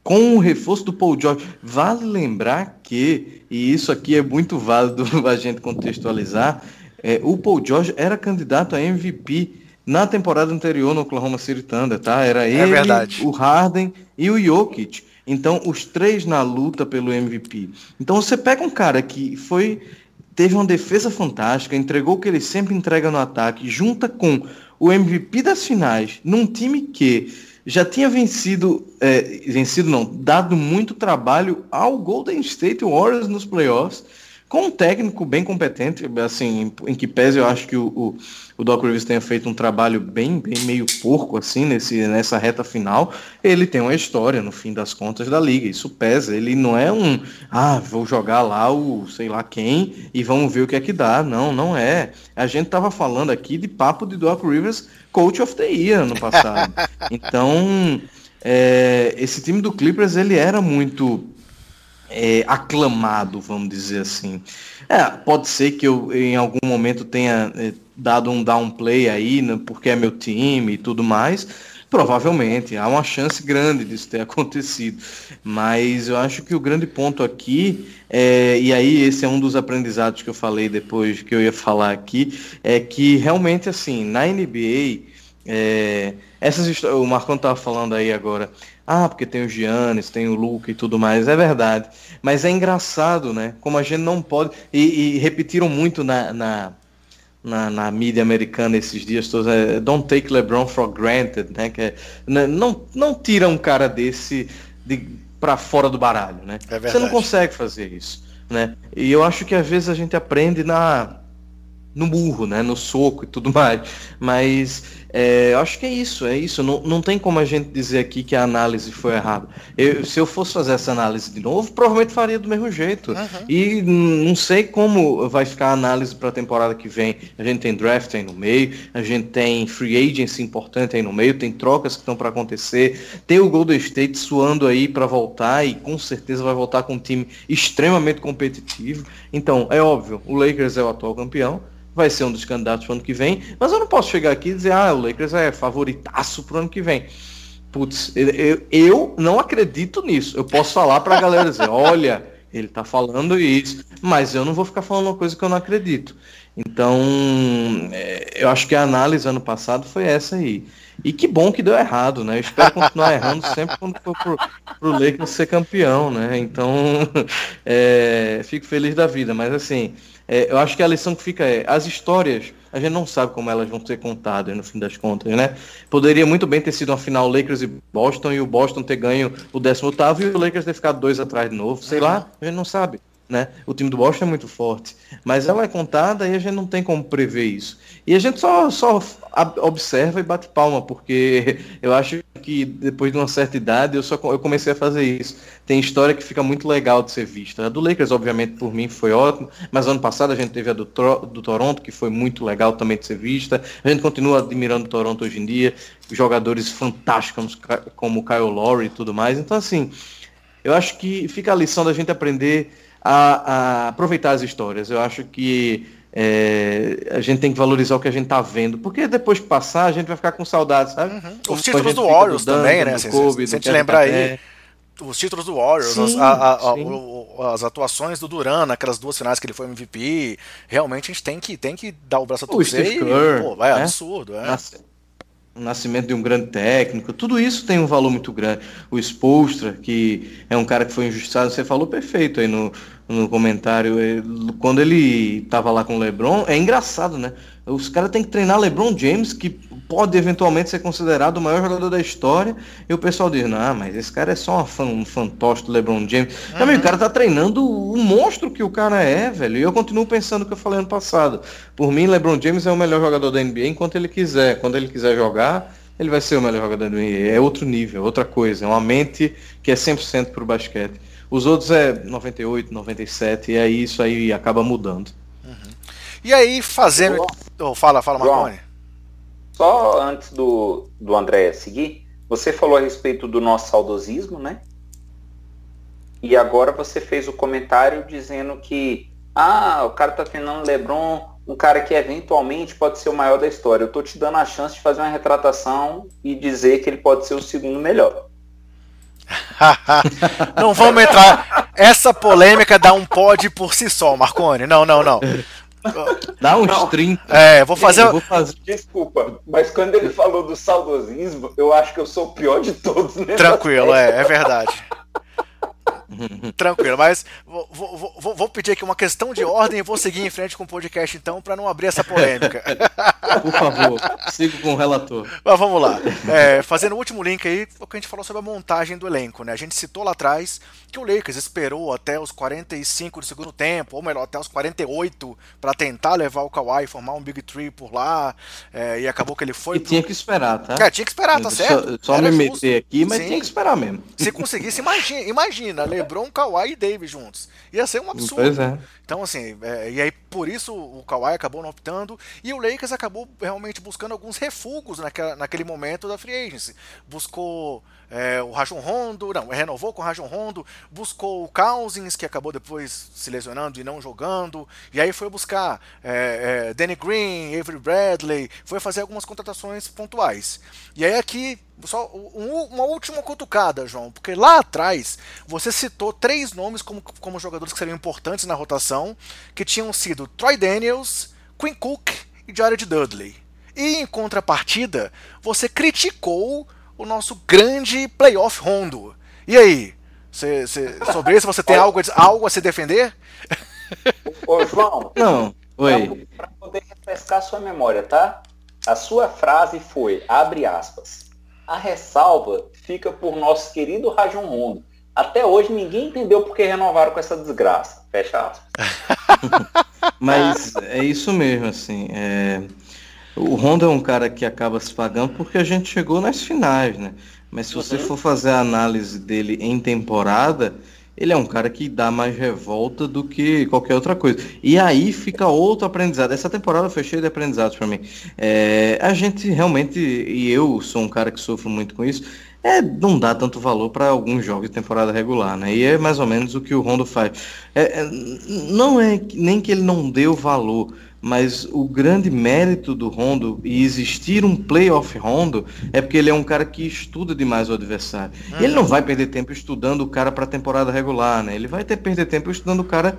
com o reforço do Paul George, vale lembrar que, e isso aqui é muito válido a gente contextualizar, é, o Paul George era candidato a MVP na temporada anterior no Oklahoma City Thunder, tá? Era é ele, é o Harden e o Jokic. Então, os três na luta pelo MVP. Então, você pega um cara que foi teve uma defesa fantástica, entregou o que ele sempre entrega no ataque, junta com o MVP das finais, num time que já tinha vencido, é, vencido não, dado muito trabalho ao Golden State Warriors nos playoffs com um técnico bem competente, assim, em que pese eu acho que o, o, o Doc Rivers tenha feito um trabalho bem, bem meio porco, assim, nesse, nessa reta final, ele tem uma história, no fim das contas, da liga, isso pesa, ele não é um, ah, vou jogar lá o sei lá quem e vamos ver o que é que dá, não, não é. A gente tava falando aqui de papo de Doc Rivers, coach of the year no passado. Então, é, esse time do Clippers, ele era muito é, aclamado, vamos dizer assim. É, pode ser que eu em algum momento tenha é, dado um downplay aí, né, porque é meu time e tudo mais. Provavelmente, há uma chance grande disso ter acontecido. Mas eu acho que o grande ponto aqui, é, e aí esse é um dos aprendizados que eu falei depois que eu ia falar aqui, é que realmente assim, na NBA, é, essas o Marcão estava falando aí agora, ah, porque tem o Giannis, tem o Luca e tudo mais, é verdade. Mas é engraçado, né? Como a gente não pode. E, e repetiram muito na, na, na, na, mídia americana esses dias todos, é, don't take LeBron for granted, né? Que é, né, não, não tira um cara desse de, para fora do baralho, né? É Você não consegue fazer isso, né? E eu acho que às vezes a gente aprende na no burro, né? No soco e tudo mais. Mas é, acho que é isso, é isso. Não, não tem como a gente dizer aqui que a análise foi errada. Eu, se eu fosse fazer essa análise de novo, provavelmente faria do mesmo jeito. Uhum. E não sei como vai ficar a análise para a temporada que vem. A gente tem draft aí no meio, a gente tem free agency importante aí no meio, tem trocas que estão para acontecer, tem o Golden State suando aí para voltar e com certeza vai voltar com um time extremamente competitivo. Então, é óbvio, o Lakers é o atual campeão vai ser um dos candidatos para o ano que vem, mas eu não posso chegar aqui e dizer, ah, o Lakers é favoritaço para o ano que vem. Putz, eu, eu não acredito nisso. Eu posso falar para a galera dizer, olha, ele está falando isso, mas eu não vou ficar falando uma coisa que eu não acredito. Então, é, eu acho que a análise ano passado foi essa aí. E que bom que deu errado, né? Eu espero continuar errando sempre quando for pro, pro Lakers ser campeão, né? Então, é, fico feliz da vida. Mas assim, é, eu acho que a lição que fica é, as histórias, a gente não sabe como elas vão ser contadas no fim das contas, né? Poderia muito bem ter sido uma final Lakers e Boston e o Boston ter ganho o 18 e o Lakers ter ficado dois atrás de novo, sei lá, a gente não sabe. Né? O time do Boston é muito forte, mas ela é contada e a gente não tem como prever isso. E a gente só, só observa e bate palma, porque eu acho que depois de uma certa idade eu só eu comecei a fazer isso. Tem história que fica muito legal de ser vista. A do Lakers, obviamente, por mim foi ótimo, mas ano passado a gente teve a do, do Toronto, que foi muito legal também de ser vista. A gente continua admirando o Toronto hoje em dia, jogadores fantásticos como Kyle Lowry e tudo mais. Então, assim, eu acho que fica a lição da gente aprender a, a aproveitar as histórias. Eu acho que é, a gente tem que valorizar o que a gente tá vendo, porque depois que passar a gente vai ficar com saudade, sabe? Uhum. Os títulos do Warriors do também, né? Kobe, se a gente lembrar aí, os títulos do Warriors, sim, as, a, a, as, atuações do Duran naquelas duas finais que ele foi MVP, realmente a gente tem que, tem que dar o braço a torcer. O Steve Kerr, pô, vai, é absurdo, é. O nascimento de um grande técnico, tudo isso tem um valor muito grande. O Spolstra, que é um cara que foi injustiçado, você falou perfeito aí no, no comentário, quando ele tava lá com o LeBron, é engraçado, né? Os caras têm que treinar LeBron James, que pode eventualmente ser considerado o maior jogador da história, e o pessoal diz, não, mas esse cara é só um fantoche do LeBron James. Uhum. O cara tá treinando o monstro que o cara é, velho, e eu continuo pensando o que eu falei ano passado. Por mim, LeBron James é o melhor jogador da NBA enquanto ele quiser. Quando ele quiser jogar, ele vai ser o melhor jogador da NBA. É outro nível, outra coisa, é uma mente que é 100% pro basquete. Os outros é 98, 97, e aí isso aí acaba mudando. Uhum. E aí, fazendo. Oh, fala, fala, Marconi. Só antes do, do André seguir, você falou a respeito do nosso saudosismo, né? E agora você fez o comentário dizendo que ah, o cara tá treinando LeBron, um cara que eventualmente pode ser o maior da história. Eu tô te dando a chance de fazer uma retratação e dizer que ele pode ser o segundo melhor. não vamos entrar. Essa polêmica dá um pod por si só, Marcone. Não, não, não. Dá uns não. 30. É, vou fazer... Vou fazer. Desculpa, mas quando ele falou do saudosismo, eu acho que eu sou o pior de todos. Tranquilo, é, é verdade. Tranquilo, mas vou, vou, vou, pedir aqui uma questão de ordem e vou seguir em frente com o podcast então, para não abrir essa polêmica. Por favor, siga com o relator. Mas vamos lá. É, fazendo o último link aí, o que a gente falou sobre a montagem do elenco, né? A gente citou lá atrás que o Lakers esperou até os 45 do segundo tempo, ou melhor, até os 48, para tentar levar o Kawhi e formar um Big Tree por lá, é, e acabou que ele foi. E pro... tinha que esperar, tá? É, tinha que esperar, tá certo? Só, só me meter aqui, mas Sim. tinha que esperar mesmo. Se conseguisse, imagina, imagina LeBron, Kawhi e Davis juntos. Ia ser um absurdo. Pois é. Então, assim, é, e aí por isso o Kawhi acabou não optando e o Lakers acabou realmente buscando alguns refugos naquela, naquele momento da free agency. Buscou é, o Rajon Rondo, não, renovou com o Rajon Rondo, buscou o Cousins, que acabou depois se lesionando e não jogando, e aí foi buscar é, é, Danny Green, Avery Bradley, foi fazer algumas contratações pontuais. E aí aqui só um, uma última cutucada, João, porque lá atrás você citou três nomes como, como jogadores que seriam importantes na rotação, que tinham sido Troy Daniels, Quinn Cook e Jared Dudley. E em contrapartida, você criticou o nosso grande playoff Rondo. E aí? Cê, cê, sobre isso você tem algo, algo a se defender? Ô, João. Não. Oi. Para poder refrescar sua memória, tá? A sua frase foi, abre aspas, a ressalva fica por nosso querido Rajon Rondo. Até hoje ninguém entendeu por que renovaram com essa desgraça. Fecha aspas. Mas é isso mesmo, assim. É... O Rondo é um cara que acaba se pagando porque a gente chegou nas finais, né? Mas se você uhum. for fazer a análise dele em temporada, ele é um cara que dá mais revolta do que qualquer outra coisa. E aí fica outro aprendizado. Essa temporada foi cheia de aprendizados para mim. É, a gente realmente, e eu sou um cara que sofro muito com isso, é, não dá tanto valor para alguns jogos de temporada regular, né? E é mais ou menos o que o Rondo faz. É, é, não é nem que ele não deu valor, mas o grande mérito do Rondo e existir um playoff Rondo é porque ele é um cara que estuda demais o adversário. Uhum. Ele não vai perder tempo estudando o cara para a temporada regular, né? Ele vai ter perder tempo estudando o cara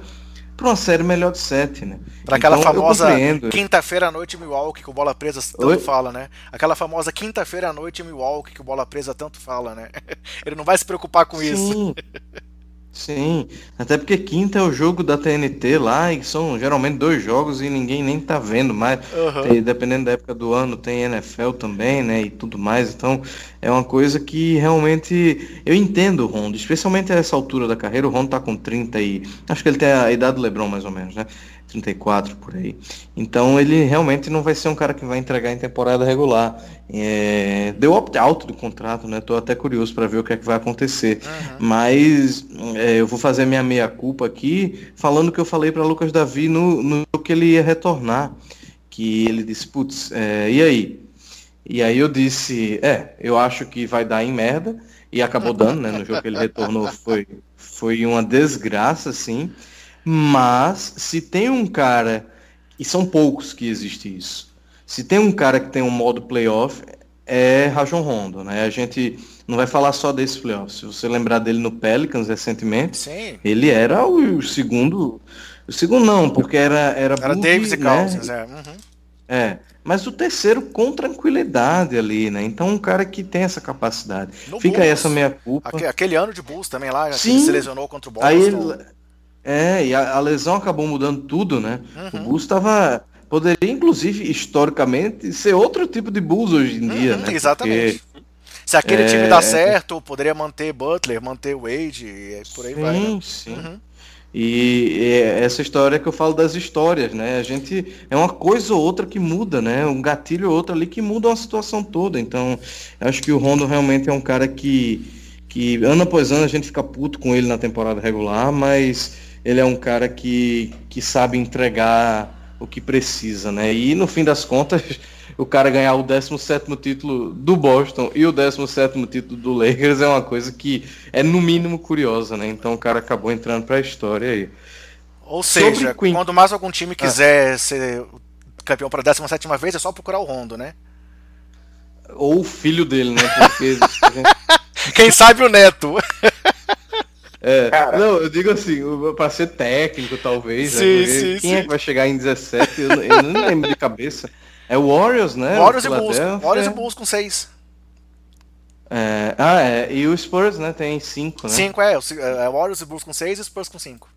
para uma série melhor de sete, né? Para aquela então, famosa quinta-feira à noite Milwaukee que o Bola Presa tanto Oi? fala, né? Aquela famosa quinta-feira à noite Milwaukee que o Bola Presa tanto fala, né? Ele não vai se preocupar com Sim. isso. Sim, até porque quinta é o jogo da TNT lá e são geralmente dois jogos e ninguém nem tá vendo mais. Uhum. Tem, dependendo da época do ano, tem NFL também, né? E tudo mais. Então é uma coisa que realmente eu entendo o Rondo, especialmente a essa altura da carreira. O Rondo tá com 30 e. Acho que ele tem a idade do Lebron mais ou menos, né? 34 por aí. Então ele realmente não vai ser um cara que vai entregar em temporada regular. É, deu opt-out do contrato, né? Tô até curioso para ver o que é que vai acontecer. Uhum. Mas é, eu vou fazer minha meia-culpa aqui, falando que eu falei para Lucas Davi no, no que ele ia retornar. Que ele disse, putz, é, e aí? E aí eu disse, é, eu acho que vai dar em merda. E acabou dando, né? No jogo que ele retornou foi, foi uma desgraça, assim. Mas se tem um cara, e são poucos que existe isso, se tem um cara que tem um modo playoff, é Rajon Rondo, né? A gente não vai falar só desse playoff. Se você lembrar dele no Pelicans recentemente, Sim. ele era o, segundo. O segundo não, porque era era, era Davis e né? Cousins, é. Uhum. É, mas o terceiro com tranquilidade ali, né? Então um cara que tem essa capacidade. No Fica Bulls, aí essa meia culpa. Aquele ano de Bulls também lá, Sim. que se lesionou contra o Boston. Aí ele, é, e a, a lesão acabou mudando tudo, né? Uhum. O Bulls estava. Poderia, inclusive, historicamente, ser outro tipo de Bulls hoje em dia, uhum, né? Exatamente. Porque, Se aquele é... time dá certo, poderia manter Butler, manter Wade, e por aí sim, vai. Né? Sim, uhum. E, e essa história que eu falo das histórias, né? A gente é uma coisa ou outra que muda, né? Um gatilho ou outro ali que muda uma situação toda. Então, acho que o Rondo realmente é um cara que, que ano após ano a gente fica puto com ele na temporada regular, mas ele é um cara que, que sabe entregar o que precisa, né? E no fim das contas, o cara ganhar o 17 título do Boston e o 17 título do Lakers é uma coisa que é no mínimo curiosa, né? Então o cara acabou entrando para a história aí. Ou seja, Queen... quando mais algum time quiser ah. ser campeão para a 17 vez, é só procurar o Rondo, né? Ou o filho dele, né? Porque... Quem sabe o neto. É, não, eu digo assim, para ser técnico, talvez. Sim, né? sim, Quem sim. é que vai chegar em 17? Eu, eu não lembro de cabeça. É o Warriors, né? Warriors e Bulls. Warriors e Bulls com 6. É, ah, é. E o Spurs, né? Tem 5, né? 5, é. é. Warriors e Bulls com 6 e Spurs com 5.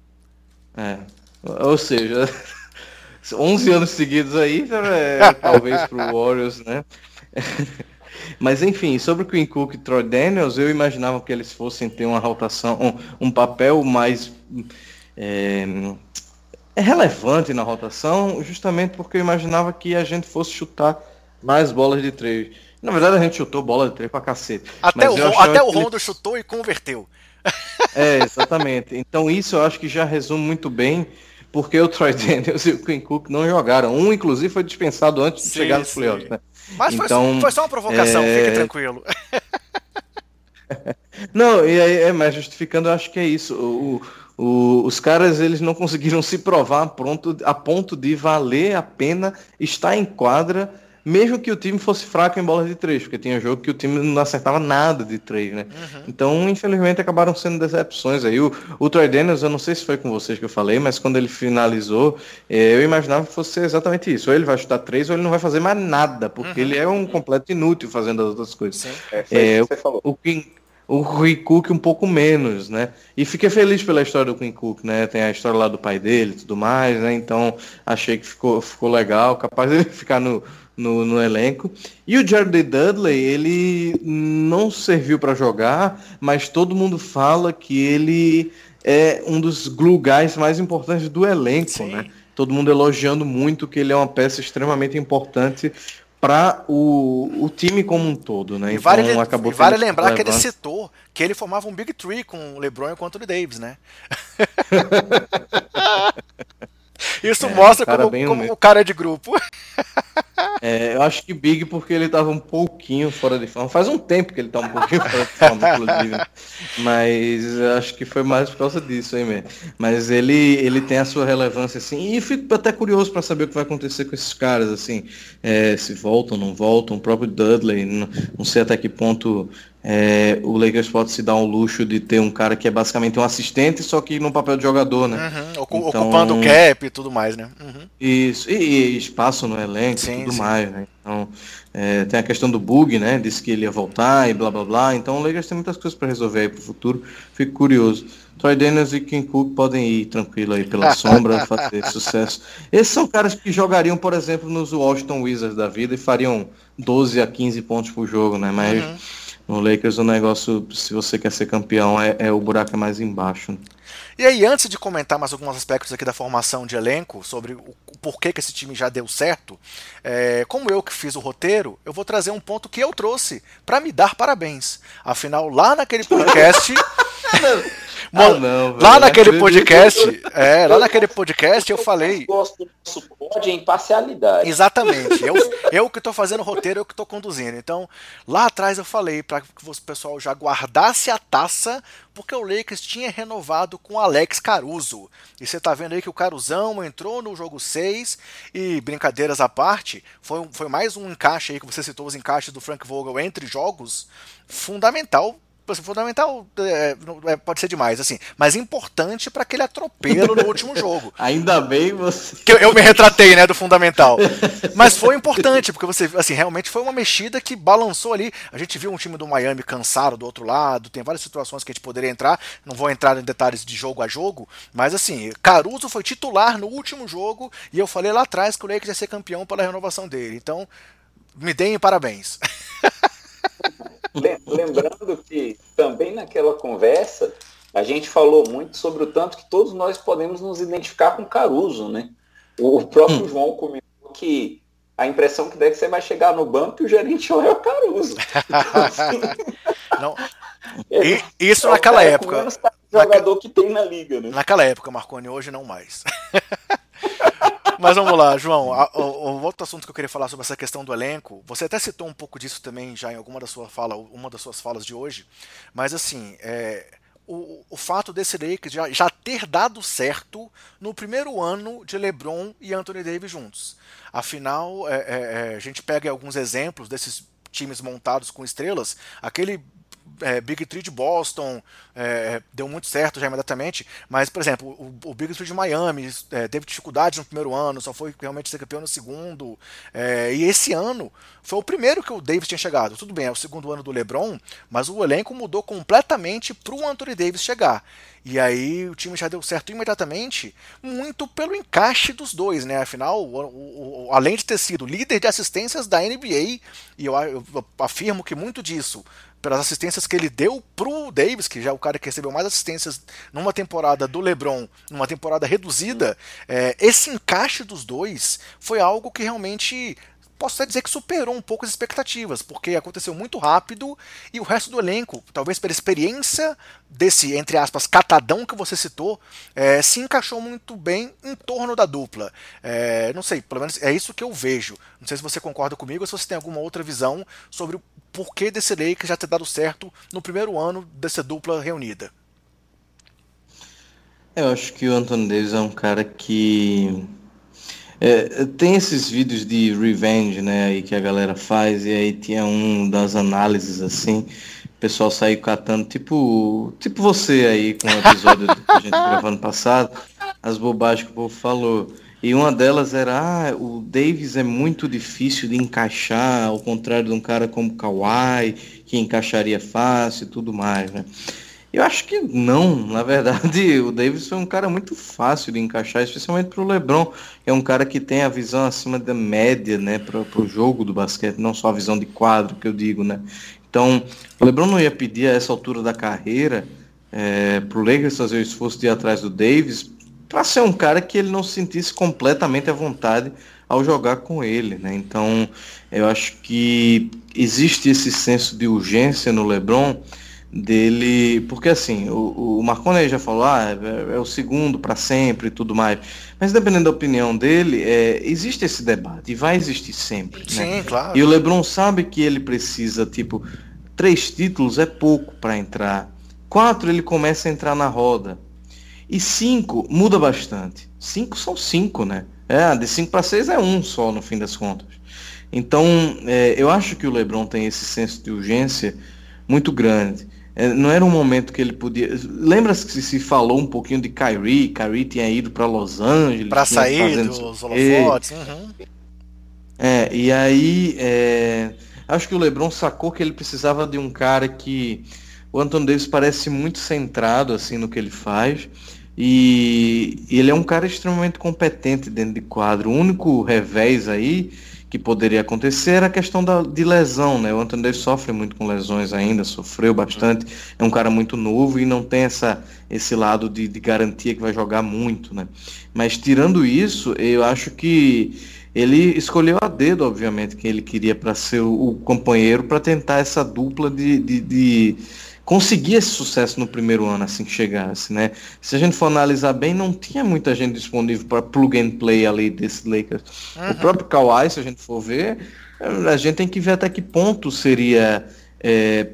É. Ou seja, 11 anos seguidos aí, é, talvez pro Warriors, né? Mas enfim, sobre o Queen Cook e Troy Daniels, eu imaginava que eles fossem ter uma rotação, um, um papel mais é, relevante na rotação, justamente porque eu imaginava que a gente fosse chutar mais bolas de três. Na verdade, a gente chutou bola de três pra cacete. Até o, até o Rondo ele... chutou e converteu. É, exatamente. Então isso eu acho que já resume muito bem porque o Troy Daniels e o Queen Cook não jogaram. Um, inclusive, foi dispensado antes de sim, chegar nos playoffs, né? Mas então, foi, foi, só uma provocação, é... fique tranquilo. não, e aí, é, mas justificando, eu acho que é isso. O, o, os caras eles não conseguiram se provar pronto, a ponto de valer a pena estar em quadra mesmo que o time fosse fraco em bolas de três, porque tinha jogo que o time não acertava nada de três, né? Uhum. Então, infelizmente, acabaram sendo decepções aí. O, o Troy Daniels, eu não sei se foi com vocês que eu falei, mas quando ele finalizou, eh, eu imaginava que fosse exatamente isso. Ou ele vai chutar três, ou ele não vai fazer mais nada, porque uhum. ele é um completo inútil fazendo as outras coisas. Sim. É, é, o, você falou. O, o Queen Cook um pouco menos, né? E fiquei feliz pela história do Queen Cook, né? Tem a história lá do pai dele e tudo mais, né? Então achei que ficou, ficou legal, capaz de ele ficar no, no, no elenco. E o Jared Dudley, ele não serviu para jogar, mas todo mundo fala que ele é um dos glue guys mais importantes do elenco, Sim. né? Todo mundo elogiando muito que ele é uma peça extremamente importante para o, o time como um todo, né? E então vale, acabou e vale lembrar que ele citou que ele formava um Big Tree com o LeBron e o Anthony Davis, né? Isso é, mostra como, como o cara é de grupo. É, eu acho que Big porque ele tava um pouquinho fora de forma. Faz um tempo que ele tá um pouquinho fora de forma, inclusive. Mas acho que foi mais por causa disso aí mesmo. Mas ele, ele tem a sua relevância, assim. E fico até curioso para saber o que vai acontecer com esses caras, assim. É, se voltam, não voltam. O próprio Dudley, não, não sei até que ponto é, o Lakers pode se dar um luxo de ter um cara que é basicamente um assistente, só que no papel de jogador, né? Uhum, então, ocupando o cap e tudo mais, né? Uhum. Isso, e, e, espaço no elenco sim, e tudo sim. mais, né? Então, É, tem a questão do bug, né? Disse que ele ia voltar e blá blá blá. Então o Lakers tem muitas coisas para resolver aí pro futuro. Fico curioso. Troy Daniels e Kim Cook podem ir tranquilo aí pela sombra, fazer sucesso. Esses são caras que jogariam, por exemplo, nos Washington Wizards da vida e fariam 12 a 15 pontos por jogo, né? Mas uhum. No Lakers o negócio, se você quer ser campeão, é, é o buraco é mais embaixo. E aí, antes de comentar mais alguns aspectos aqui da formação de elenco, sobre o porquê que esse time já deu certo, é, como eu que fiz o roteiro, eu vou trazer um ponto que eu trouxe para me dar parabéns. Afinal, lá naquele podcast. Ah, não, lá naquele podcast, é, lá naquele podcast eu falei. Eu gosto do nosso pod em imparcialidade. Exatamente. Eu, eu que estou fazendo o roteiro, eu que estou conduzindo. Então, lá atrás eu falei para que o pessoal já guardasse a taça, porque o Lakers tinha renovado com Alex Caruso. E você está vendo aí que o Caruzão entrou no jogo 6 e brincadeiras à parte, foi, foi mais um encaixe aí que você citou os encaixes do Frank Vogel entre jogos fundamental fundamental é, é, pode ser demais, assim, mas importante para aquele atropelo no último jogo. Ainda bem você. Que eu, eu, me retratei, né, do fundamental. Mas foi importante, porque você, assim, realmente foi uma mexida que balançou ali. A gente viu um time do Miami cansado do outro lado, tem várias situações que a gente poderia entrar, não vou entrar em detalhes de jogo a jogo, mas assim, Caruso foi titular no último jogo e eu falei lá atrás que o Lakers ia ser campeão pela renovação dele. Então, me deem parabéns. Lembrando que também naquela conversa a gente falou muito sobre o tanto que todos nós podemos nos identificar com Caruso, né? O próprio hum. João comentou que a impressão que deve ser vai chegar no banco e o gerente olha o Caruso. Não. E, isso é naquela época. jogador que tem na liga, né? Naquela época, Marconi, hoje não mais. Mas vamos lá, João. O, o, outro assunto que eu queria falar sobre essa questão do elenco, você até citou um pouco disso também já em alguma da sua fala, uma das suas falas de hoje. Mas assim, é, o, o fato desse Lakers já, já ter dado certo no primeiro ano de LeBron e Anthony Davis juntos. Afinal, é, é, é a gente pega alguns exemplos desses times montados com estrelas, aquele é, Big Three de Boston é, deu muito certo já imediatamente, mas, por exemplo, o, o Big Three de Miami é, teve dificuldades no primeiro ano, só foi realmente ser campeão no segundo, é, e esse ano foi o primeiro que o Davis tinha chegado. Tudo bem, é o segundo ano do LeBron, mas o elenco mudou completamente para o Anthony Davis chegar. E aí o time já deu certo imediatamente, muito pelo encaixe dos dois, né? Afinal, o, o, além de ter sido líder de assistências da NBA, e eu, eu afirmo que muito disso pelas assistências que ele deu pro Davis, que já é o cara que recebeu mais assistências numa temporada do LeBron, numa temporada reduzida, é, esse encaixe dos dois foi algo que realmente posso até dizer que superou um pouco as expectativas, porque aconteceu muito rápido e o resto do elenco, talvez pela experiência desse, entre aspas, catadão que você citou, é, se encaixou muito bem em torno da dupla. É, não sei, pelo menos é isso que eu vejo. Não sei se você concorda comigo ou se você tem alguma outra visão sobre o porquê desse Lakers já ter dado certo no primeiro ano dessa dupla reunida. Eu acho que o Anthony Davis é um cara que é, tem esses vídeos de revenge, né, aí que a galera faz, e aí tinha um das análises assim, o pessoal saiu catando, tipo, tipo você aí com o episódio que a gente gravou ano passado, as bobagens que o povo falou. E uma delas era, ah, o Davis é muito difícil de encaixar, ao contrário de um cara como Kawhi, que encaixaria fácil e tudo mais, né? Eu acho que não, na verdade, o Davis foi um cara muito fácil de encaixar, especialmente para o LeBron, é um cara que tem a visão acima da média, né, para o jogo do basquete, não só a visão de quadro que eu digo, né. Então, o LeBron não ia pedir a essa altura da carreira é, para o Lakers fazer o esforço de ir atrás do Davis para ser um cara que ele não se sentisse completamente à vontade ao jogar com ele, né? Então, eu acho que existe esse senso de urgência no LeBron dele, porque assim, o, o Marconi já falou, ah, é, é o segundo para sempre e tudo mais, mas dependendo da opinião dele, é, existe esse debate e vai existir sempre. Né? Sim, né? claro. E o LeBron sabe que ele precisa, tipo, três títulos é pouco para entrar, quatro ele começa a entrar na roda, e 5 muda bastante. 5 são 5, né? É, de 5 para 6 é um só, no fim das contas. Então, é, eu acho que o LeBron tem esse senso de urgência muito grande. É, não era um momento que ele podia. Lembra-se que se falou um pouquinho de Kyrie? Kyrie tinha ido para Los Angeles. Para sair dos holofotes. Uhum. É, e aí é, acho que o LeBron sacou que ele precisava de um cara que o Anthony Davis parece muito centrado assim no que ele faz e ele é um cara extremamente competente dentro de quadro. O único revés aí que poderia acontecer era a questão da, de lesão, né? O Anthony Davis sofre muito com lesões ainda, sofreu bastante, é um cara muito novo e não tem essa, esse lado de, de garantia que vai jogar muito, né? Mas tirando isso, eu acho que ele escolheu a dedo, obviamente, quem ele queria para ser o, o companheiro para tentar essa dupla de, de, de, conseguir esse sucesso no primeiro ano assim que chegasse, né? Se a gente for analisar bem, não tinha muita gente disponível para plug and play ali desse Lakers. Uhum. O próprio Kawhi, se a gente for ver, a gente tem que ver até que ponto seria é,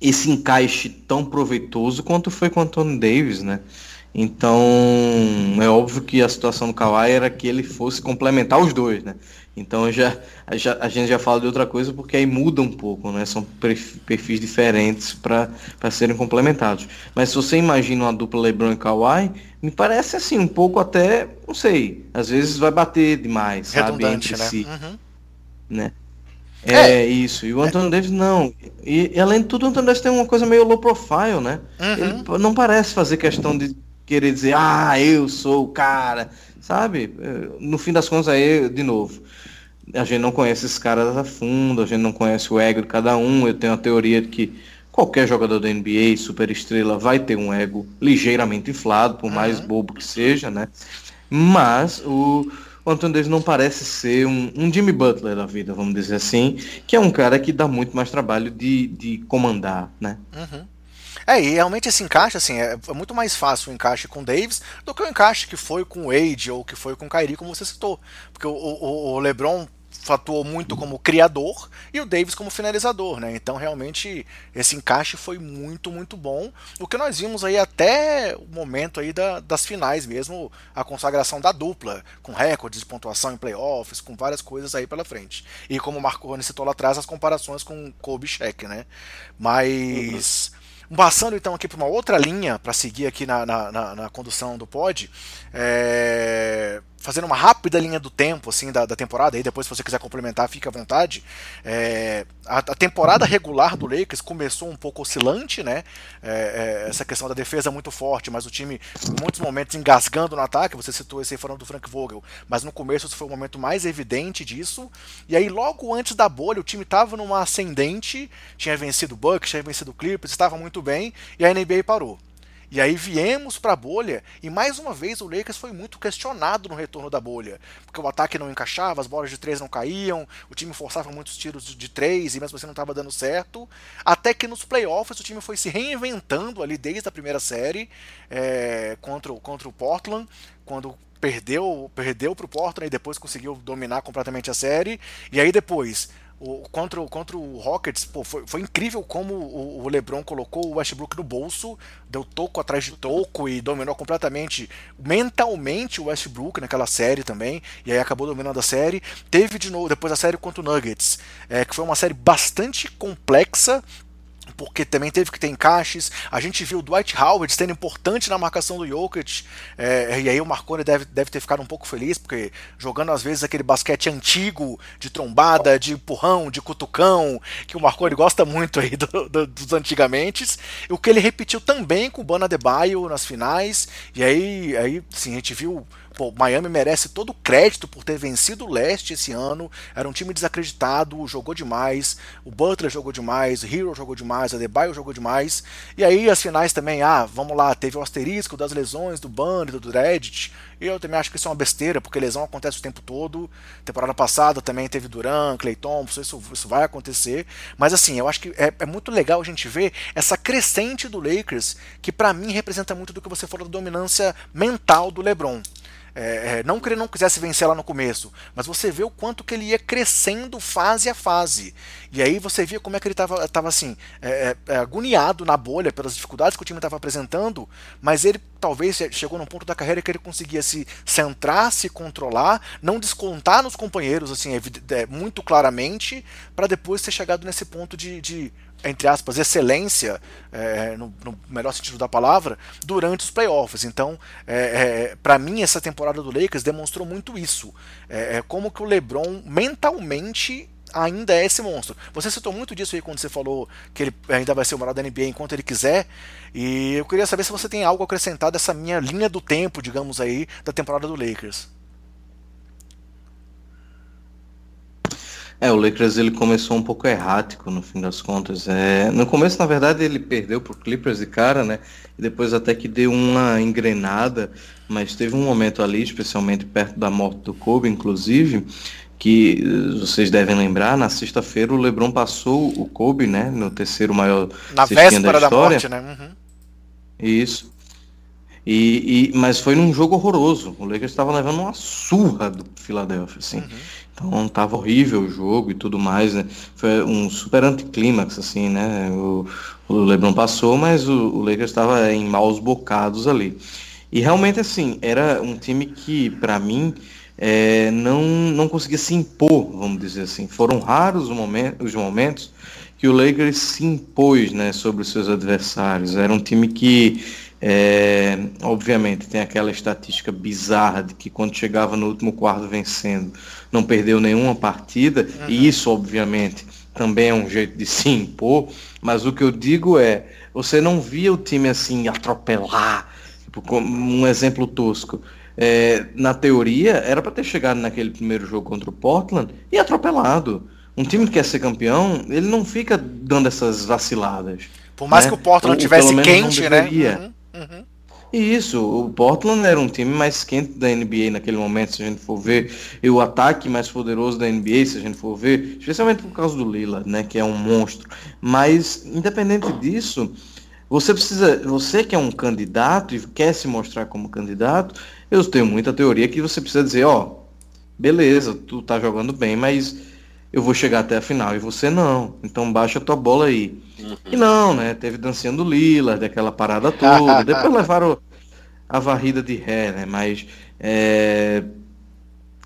esse encaixe tão proveitoso quanto foi com o Anthony Davis, né? Então, é óbvio que a situação do Kawhi era que ele fosse complementar os dois, né? Então já, já, a gente já fala de outra coisa porque aí muda um pouco, né? São perfis diferentes para serem complementados. Mas se você imagina uma dupla LeBron e Kawhi, me parece assim um pouco até, não sei, às vezes vai bater demais, sabe, entre né? si, uhum. né? É, é, isso. E o Anthony é. Davis não. E, e, além de tudo, o Anthony Davis tem uma coisa meio low profile, né? Uhum. Ele não parece fazer questão de querer dizer, ah, eu sou o cara, sabe? No fim das contas, aí, de novo, a gente não conhece esses caras a fundo, a gente não conhece o ego de cada um. Eu tenho a teoria de que qualquer jogador da NBA, super estrela, vai ter um ego ligeiramente inflado, por mais uhum. bobo que seja, né? Mas o, o Anthony Davis não parece ser um, um, Jimmy Butler da vida, vamos dizer assim, que é um cara que dá muito mais trabalho de, de comandar, né? Uhum. É, e realmente esse encaixe, assim, é, é, muito mais fácil o encaixe com o Davis do que o encaixe que foi com o Wade ou que foi com o Kyrie, como você citou. Porque o, o, o LeBron atuou muito como criador e o Davis como finalizador, né? Então realmente esse encaixe foi muito, muito bom. O que nós vimos aí até o momento aí da, das finais mesmo, a consagração da dupla, com recordes de pontuação em playoffs, com várias coisas aí pela frente. E como o Marco citou lá atrás, as comparações com Kobe Shaq, né? Mas... Uhum. Passando então aqui para uma outra linha, para seguir aqui na, na, na, na, condução do pod, é, fazendo uma rápida linha do tempo assim da, da, temporada, aí depois se você quiser complementar, fique à vontade. É, a, a, temporada regular do Lakers começou um pouco oscilante, né? É, é, essa questão da defesa muito forte, mas o time em muitos momentos engasgando no ataque. Você citou esse aí falando do Frank Vogel, mas no começo esse foi o momento mais evidente disso. E aí logo antes da bolha o time estava numa ascendente, tinha vencido o Bucks, tinha vencido o Clippers, estava muito bem e a NBA parou. E aí viemos para a bolha e mais uma vez o Lakers foi muito questionado no retorno da bolha, porque o ataque não encaixava, as bolas de três não caíam, o time forçava muitos tiros de três e mesmo assim não estava dando certo. Até que nos playoffs o time foi se reinventando ali desde a primeira série é, contra, contra o Portland, quando perdeu perdeu para o Portland e depois conseguiu dominar completamente a série. E aí depois o, contra, contra o Rockets, pô, foi, foi incrível como o, o, LeBron colocou o Westbrook no bolso, deu toco atrás de toco e dominou completamente, mentalmente, o Westbrook naquela série também, e aí acabou dominando a série. Teve de novo, depois a série contra o Nuggets, é, que foi uma série bastante complexa, porque também teve que ter encaixes. A gente viu o Dwight Howard sendo importante na marcação do Jokic, é, e aí o Marconi deve, deve ter ficado um pouco feliz, porque jogando às vezes aquele basquete antigo, de trombada, de empurrão, de cutucão, que o Marconi gosta muito aí do, do, dos antigamente, o que ele repetiu também com o Bana Debaio nas finais, e aí, aí sim, a gente viu Pô, Miami merece todo o crédito por ter vencido o leste esse ano. Era um time desacreditado, jogou demais. O Butler jogou demais, o Hero jogou demais, a Debaio jogou demais. E aí as finais também, ah, vamos lá, teve o asterisco das lesões do Bunny, do Reddit. E eu também acho que isso é uma besteira, porque lesão acontece o tempo todo. Temporada passada também teve Duran, Clay Thompson, isso, isso vai acontecer. Mas assim, eu acho que é, é muito legal a gente ver essa crescente do Lakers, que para mim representa muito do que você falou da dominância mental do LeBron. É, é, não que ele não quisesse vencer lá no começo, mas você vê o quanto que ele ia crescendo fase a fase. E aí você via como é que ele estava assim, é, é, é, agoniado na bolha pelas dificuldades que o time estava apresentando, mas ele talvez chegou num ponto da carreira que ele conseguia se centrar, se controlar, não descontar nos companheiros assim é, muito claramente, para depois ter chegado nesse ponto de, de entre aspas, excelência, é, no, no, melhor sentido da palavra, durante os playoffs. Então, é, é, para mim, essa temporada do Lakers demonstrou muito isso. É, é como que o LeBron mentalmente ainda é esse monstro. Você citou muito disso aí quando você falou que ele ainda vai ser o melhor da NBA enquanto ele quiser. E eu queria saber se você tem algo a acrescentar dessa minha linha do tempo, digamos aí, da temporada do Lakers. É, o Lakers ele começou um pouco errático no fim das contas. É, no começo, na verdade, ele perdeu pro Clippers de cara, né? E depois até que deu uma engrenada, mas teve um momento ali, especialmente perto da morte do Kobe, inclusive, que vocês devem lembrar, na sexta-feira o LeBron passou o Kobe, né, no terceiro maior na véspera da, da, morte, né? Uhum. Isso. E, e, mas foi num jogo horroroso. O Lakers estava levando uma surra do Philadelphia, assim. Uhum. Então tava horrível o jogo e tudo mais, né? Foi um super anticlímax, assim, né? O, o LeBron passou, mas o, o Lakers estava em maus bocados ali. E realmente, assim, era um time que, para mim, é, não, não conseguia se impor, vamos dizer assim. Foram raros os momentos, os momentos que o Lakers se impôs né, sobre os seus adversários. Era um time que, é, obviamente, tem aquela estatística bizarra de que quando chegava no último quarto vencendo, não perdeu nenhuma partida, uhum. e isso, obviamente, também é um jeito de se impor, mas o que eu digo é, você não via o time assim atropelar, tipo, um exemplo tosco é, na teoria, era para ter chegado naquele primeiro jogo contra o Portland e atropelado. Um time que quer ser campeão, ele não fica dando essas vaciladas. Por mais né? que o Portland Ou, tivesse quente, né? Uhum, uhum. Isso, o Portland era um time mais quente da NBA naquele momento, se a gente for ver, e o ataque mais poderoso da NBA, se a gente for ver, especialmente por causa do Lillard, né, que é um monstro. Mas, independente disso, você precisa, você que é um candidato e quer se mostrar como candidato, eu tenho muita teoria que você precisa dizer, ó, beleza, tu tá jogando bem, mas eu vou chegar até a final e você não. Então baixa a tua bola aí. Uhum. E não, né? Teve dançando Lila, daquela parada toda. Depois levaram a varrida de ré, né? Mas, é,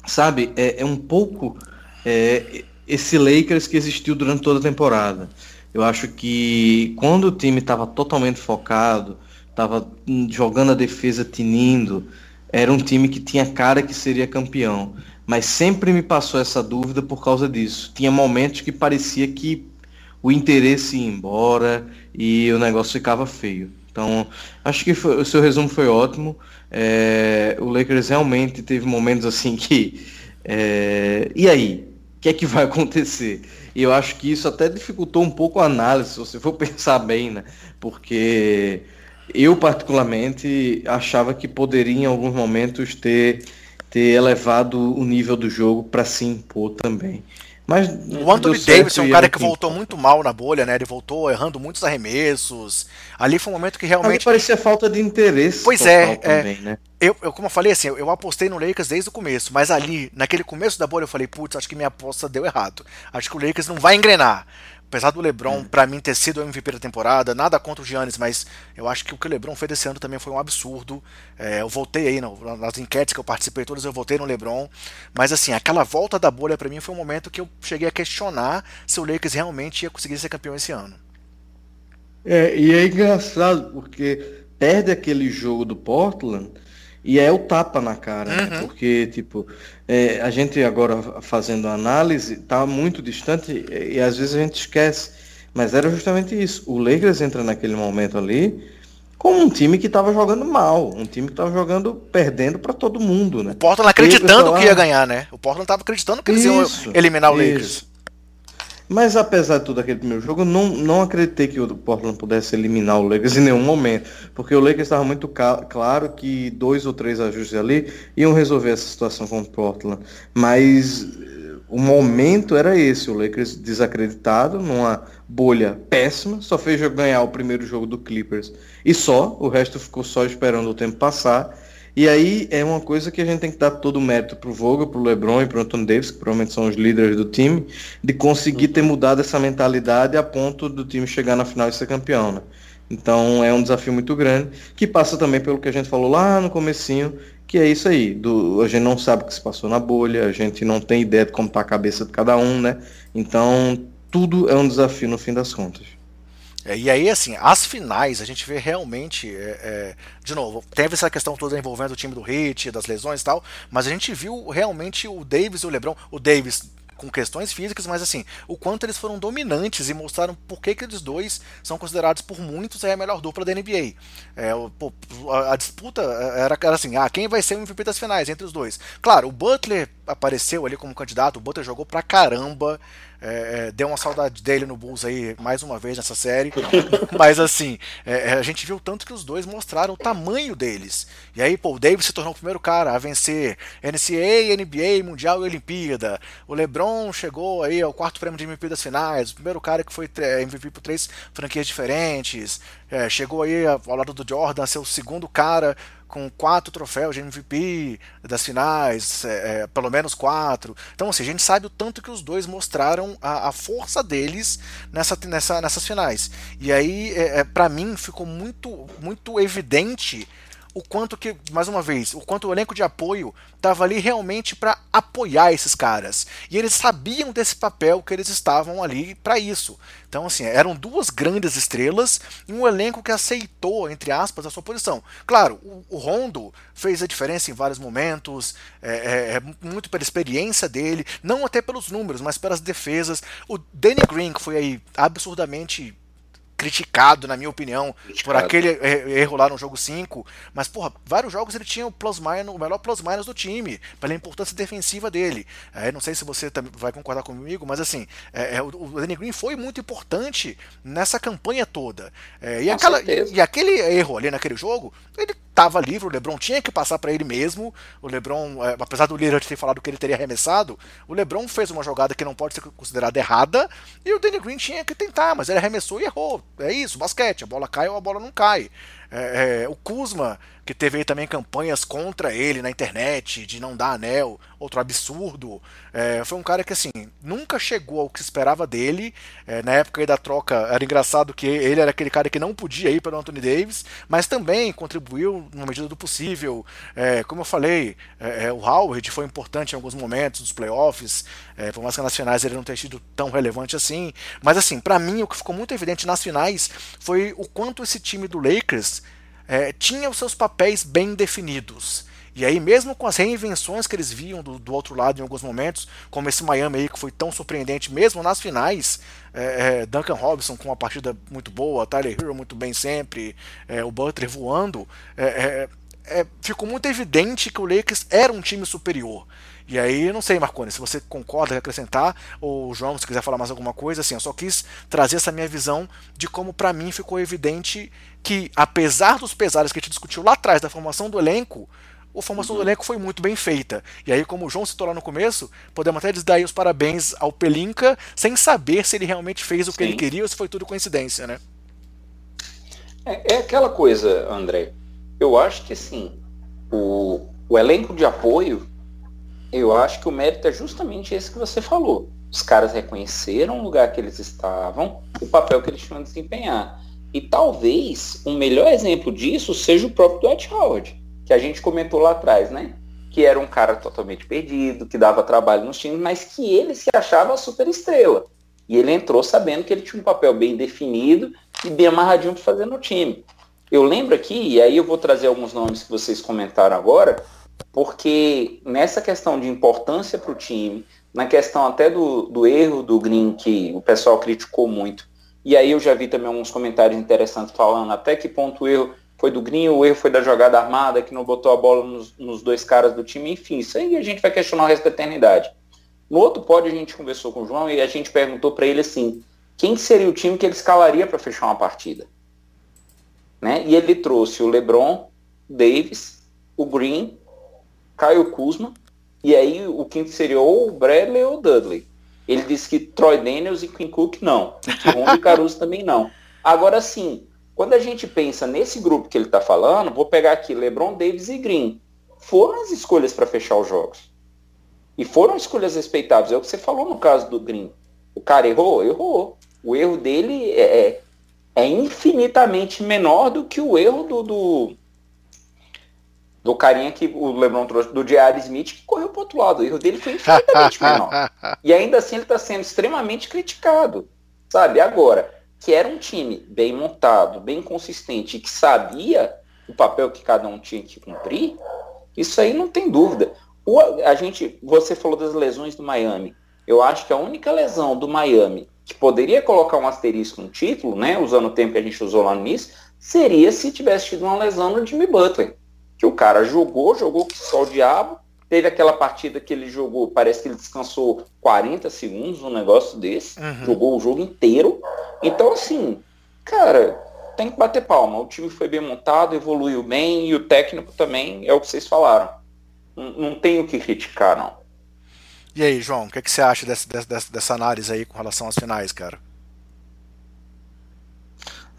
sabe, é, é, um pouco é, esse Lakers que existiu durante toda a temporada. Eu acho que quando o time estava totalmente focado, estava jogando a defesa tinindo, era um time que tinha cara que seria campeão. Mas sempre me passou essa dúvida por causa disso. Tinha momentos que parecia que o interesse ia embora e o negócio ficava feio. Então, acho que foi, o seu resumo foi ótimo. É, o Lakers realmente teve momentos assim que. É, e aí? O que é que vai acontecer? E eu acho que isso até dificultou um pouco a análise, se você for pensar bem, né? Porque eu, particularmente, achava que poderia em alguns momentos ter, ter elevado o nível do jogo para se impor também. Mas o Anthony Davis é um cara que voltou muito mal na bolha, né? Ele voltou errando muitos arremessos. Ali foi um momento que realmente. Ali parecia falta de interesse. Pois é, é, também, é. Né? Eu, eu, como eu falei assim, eu, eu, apostei no Lakers desde o começo, mas ali, naquele começo da bolha, eu falei, putz, acho que minha aposta deu errado. Acho que o Lakers não vai engrenar apesar do LeBron, hum. para mim, ter sido o MVP da temporada, nada contra o Giannis, mas eu acho que o que o LeBron fez esse ano também foi um absurdo. É, eu voltei aí, no, nas enquetes que eu participei todas, eu voltei no LeBron. Mas assim, aquela volta da bolha para mim foi um momento que eu cheguei a questionar se o Lakers realmente ia conseguir ser campeão esse ano. É, e é engraçado, porque perde aquele jogo do Portland e é o tapa na cara, né? uhum. né? Porque, tipo, é, a gente agora fazendo análise tá muito distante e, e às vezes a gente esquece. Mas era justamente isso. O Lakers entra naquele momento ali como um time que estava jogando mal, um time que estava jogando perdendo para todo mundo, né? O Portland acreditando que ia ganhar, né? O Portland estava acreditando que eles isso, iam eliminar o Lakers. Mas apesar de tudo aquele primeiro jogo, não, não acreditei que o Portland pudesse eliminar o Lakers em nenhum momento. Porque o Lakers estava muito claro que dois ou três ajustes ali iam resolver essa situação com o Portland. Mas eh, o momento era esse, o Lakers desacreditado, numa bolha péssima, só fez ganhar o primeiro jogo do Clippers e só, o resto ficou só esperando o tempo passar. E aí é uma coisa que a gente tem que dar todo o mérito pro Vogel, pro LeBron e pro Anthony Davis, que provavelmente são os líderes do time, de conseguir ter mudado essa mentalidade a ponto do time chegar na final e ser campeão, né? Então é um desafio muito grande, que passa também pelo que a gente falou lá no comecinho, que é isso aí, do, a gente não sabe o que se passou na bolha, a gente não tem ideia de como está a cabeça de cada um, né? Então tudo é um desafio no fim das contas. É, e aí, assim, as finais, a gente vê realmente. É, é, de novo, teve essa questão toda envolvendo o time do Hit, das lesões e tal, mas a gente viu realmente o Davis e o Lebron. O Davis com questões físicas, mas assim, o quanto eles foram dominantes e mostraram por que, que eles dois são considerados por muitos a melhor dupla da NBA. É, a, a, disputa era, era assim, ah, quem vai ser o MVP das finais entre os dois? Claro, o Butler apareceu ali como candidato, o Butler jogou pra caramba, é, é, deu uma saudade dele no Bulls aí mais uma vez nessa série. Mas assim, é, é, a gente viu tanto que os dois mostraram o tamanho deles. E aí, pô, o Davis se tornou o primeiro cara a vencer NCAA, NBA, Mundial e Olimpíada. O LeBron chegou aí ao quarto prêmio de MVP das finais, o primeiro cara que foi MVP por três franquias diferentes. É, chegou aí ao lado do Jordan a ser o segundo cara com quatro troféus de MVP das finais, é, é, pelo menos quatro. Então, assim, a gente sabe o tanto que os dois mostraram a, a força deles nessa, nessa, nessas finais. E aí, é, é para mim, ficou muito, muito evidente o quanto que, mais uma vez, o quanto o elenco de apoio estava ali realmente para apoiar esses caras. E eles sabiam desse papel que eles estavam ali para isso. Então, assim, eram duas grandes estrelas e um elenco que aceitou, entre aspas, a sua posição. Claro, o, o Rondo fez a diferença em vários momentos, é, é, é, muito pela experiência dele, não até pelos números, mas pelas defesas. O Danny Green, que foi aí absurdamente criticado, na minha opinião, criticado. por aquele erro lá no jogo 5. Mas, porra, vários jogos ele tinha o plus minus, o melhor plus minus do time, pela importância defensiva dele. É, não sei se você vai concordar comigo, mas assim, é, é, o, Danny Green foi muito importante nessa campanha toda. É, e, aquela, e, aquele erro ali naquele jogo, ele estava livre, o LeBron tinha que passar para ele mesmo. O LeBron, é, apesar do Lillard ter falado que ele teria arremessado, o LeBron fez uma jogada que não pode ser considerada errada e o Danny Green tinha que tentar, mas ele arremessou e errou. É isso, basquete, a bola cai ou a bola não cai. É, é, o Kuzma, que teve aí também campanhas contra ele na internet, de não dar anel, outro absurdo. É, foi um cara que, assim, nunca chegou ao que se esperava dele. É, na época da troca, era engraçado que ele era aquele cara que não podia ir pelo Anthony Davis, mas também contribuiu na medida do possível. É, como eu falei, é, o Howard foi importante em alguns momentos dos playoffs, por mais que nas finais ele não tenha sido tão relevante assim. Mas, assim, para mim, o que ficou muito evidente nas finais foi o quanto esse time do Lakers é, tinha os seus papéis bem definidos. E aí, mesmo com as reinvenções que eles viam do, do, outro lado em alguns momentos, como esse Miami aí que foi tão surpreendente, mesmo nas finais, é, é, Duncan Robinson com uma partida muito boa, Tyler Hero muito bem sempre, é, o Butler voando, é, é, ficou muito evidente que o Lakers era um time superior. E aí, não sei, Marconi, se você concorda, acrescentar, ou João, se quiser falar mais alguma coisa, assim, eu só quis trazer essa minha visão de como para mim ficou evidente que, apesar dos pesares que a gente discutiu lá atrás da formação do elenco, a formação uhum. do elenco foi muito bem feita. E aí, como o João citou lá no começo, podemos até dar os parabéns ao Pelinka, sem saber se ele realmente fez o que Sim. ele queria ou se foi tudo coincidência, né? É, é aquela coisa, André. Eu acho que assim, o, o elenco de apoio eu acho que o mérito é justamente esse que você falou. Os caras reconheceram o lugar que eles estavam, o papel que eles tinham a desempenhar. E talvez um melhor exemplo disso seja o próprio Dwight Howard, que a gente comentou lá atrás, né? Que era um cara totalmente perdido, que dava trabalho nos times, mas que ele se achava super estrela. E ele entrou sabendo que ele tinha um papel bem definido e bem amarradinho para fazer no time. Eu lembro aqui, e aí eu vou trazer alguns nomes que vocês comentaram agora, porque nessa questão de importância para o time, na questão até do, do erro do Green, que o pessoal criticou muito, e aí eu já vi também alguns comentários interessantes falando até que ponto o erro foi do Green, o erro foi da jogada armada, que não botou a bola nos, nos dois caras do time, enfim, isso aí a gente vai questionar o resto da eternidade. No outro pódio a gente conversou com o João e a gente perguntou para ele assim, quem seria o time que ele escalaria para fechar uma partida? Né? E ele trouxe o LeBron, Davis, o Green Caio Kuzma, e aí o quinto seria ou o Bradley ou o Dudley. Ele disse que Troy Daniels e Quinn Cook não, que Rondo e Caruso também não. Agora sim, quando a gente pensa nesse grupo que ele está falando, vou pegar aqui LeBron, Davis e Green. Foram as escolhas para fechar os jogos. E foram escolhas respeitáveis. É o que você falou no caso do Green. O cara errou? Errou. O erro dele é, é, é infinitamente menor do que o erro do, do, do carinha que o LeBron trouxe, do J.R. Smith, que correu para outro lado. O erro dele foi infinitamente menor. E ainda assim ele está sendo extremamente criticado. Sabe? Agora, que era um time bem montado, bem consistente, que sabia o papel que cada um tinha que cumprir, isso aí não tem dúvida. O, a gente, você falou das lesões do Miami. Eu acho que a única lesão do Miami que poderia colocar um asterisco no título, né, usando o tempo que a gente usou lá no início, seria se tivesse tido uma lesão no Jimmy Butler. Que o cara jogou, jogou que só o diabo, teve aquela partida que ele jogou, parece que ele descansou 40 segundos, um negócio desse, uhum. jogou o jogo inteiro. Então, assim, cara, tem que bater palma. O time foi bem montado, evoluiu bem, e o técnico também, é o que vocês falaram. Não, não tem o que criticar, não. E aí, João, o que, é que você acha dessa, dessa, dessa análise aí com relação às finais, cara?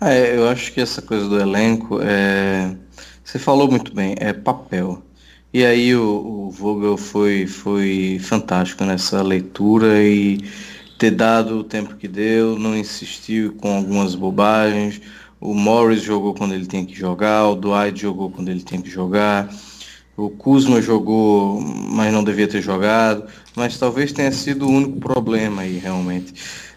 É, eu acho que essa coisa do elenco, é... você falou muito bem, é papel. E aí o, o Vogel foi, foi fantástico nessa leitura e ter dado o tempo que deu, não insistiu com algumas bobagens. O Morris jogou quando ele tinha que jogar, o Dwight jogou quando ele tinha que jogar. O Kuzma jogou, mas não devia ter jogado. Mas talvez tenha sido o único problema aí, realmente.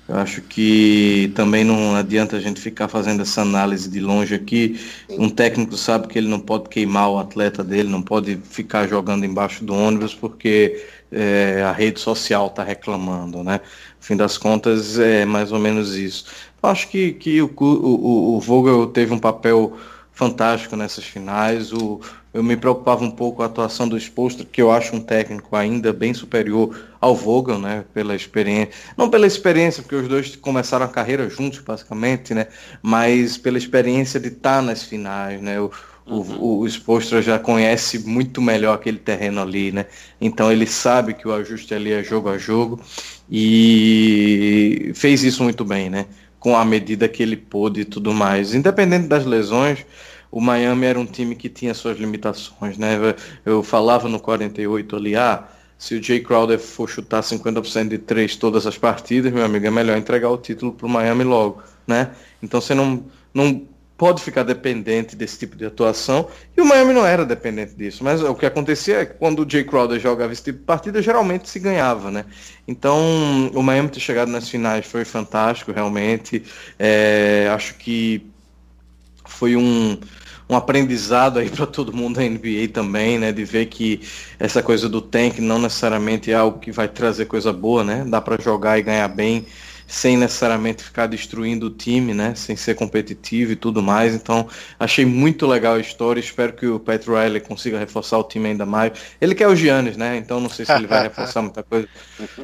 Eu acho que também não adianta a gente ficar fazendo essa análise de longe aqui. Um técnico sabe que ele não pode queimar o atleta dele, não pode ficar jogando embaixo do ônibus porque é, a rede social está reclamando, né? No fim das contas, é mais ou menos isso. Eu acho que, que o, o, o Vogel teve um papel fantástico nessas finais. O, eu me preocupava um pouco com a atuação do Exposto, que eu acho um técnico ainda bem superior ao Vogel, né? Pela experiência. Não pela experiência, porque os dois começaram a carreira juntos, basicamente, né? Mas pela experiência de estar nas finais, né? O, uhum. o, o Exposto já conhece muito melhor aquele terreno ali, né? Então ele sabe que o ajuste ali é jogo a jogo e fez isso muito bem, né? Com a medida que ele pôde e tudo mais. Independente das lesões, o Miami era um time que tinha suas limitações, né? Eu falava no 48 ali, ah, se o Jay Crowder for chutar 50% de três todas as partidas, meu amigo, é melhor entregar o título para o Miami logo, né? Então você não, não pode ficar dependente desse tipo de atuação, e o Miami não era dependente disso, mas o que acontecia é que quando o Jay Crowder jogava esse tipo de partida, geralmente se ganhava, né? Então, o Miami ter chegado nas finais foi fantástico, realmente, é, acho que foi um, um aprendizado aí para todo mundo da NBA também, né? De ver que essa coisa do tank não necessariamente é algo que vai trazer coisa boa, né? Dá para jogar e ganhar bem sem necessariamente ficar destruindo o time, né? Sem ser competitivo e tudo mais. Então, achei muito legal a história. Espero que o Pat Riley consiga reforçar o time ainda mais. Ele quer o Giannis, né? Então, não sei se ele vai reforçar muita coisa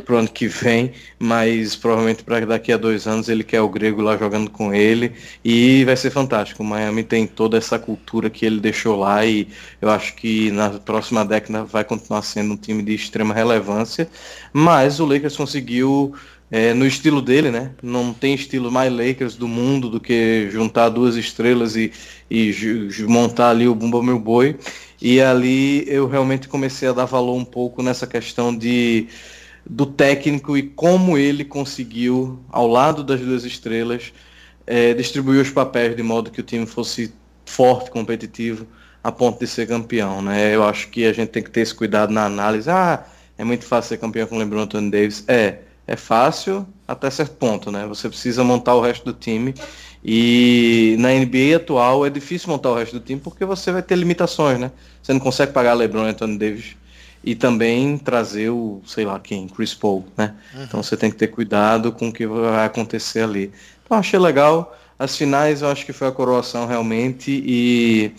pro ano que vem, mas provavelmente para daqui a dois anos ele quer o Grego lá jogando com ele e vai ser fantástico. O Miami tem toda essa cultura que ele deixou lá e eu acho que na próxima década vai continuar sendo um time de extrema relevância. Mas o Lakers conseguiu é, no estilo dele, né? Não tem estilo mais Lakers do mundo do que juntar duas estrelas e, e montar ali o Bumba Meu Boi. E ali eu realmente comecei a dar valor um pouco nessa questão de do técnico e como ele conseguiu, ao lado das duas estrelas, é, distribuir os papéis de modo que o time fosse forte, competitivo, a ponto de ser campeão. Né? Eu acho que a gente tem que ter esse cuidado na análise. Ah, é muito fácil ser campeão com o LeBron Anthony Davis. É, é fácil até certo ponto, né? Você precisa montar o resto do time. E na NBA atual é difícil montar o resto do time porque você vai ter limitações, né? Você não consegue pagar LeBron e Anthony Davis e também trazer o, sei lá quem, Chris Paul, né? Uhum. Então você tem que ter cuidado com o que vai acontecer ali. Então achei legal. As finais eu acho que foi a coroação realmente e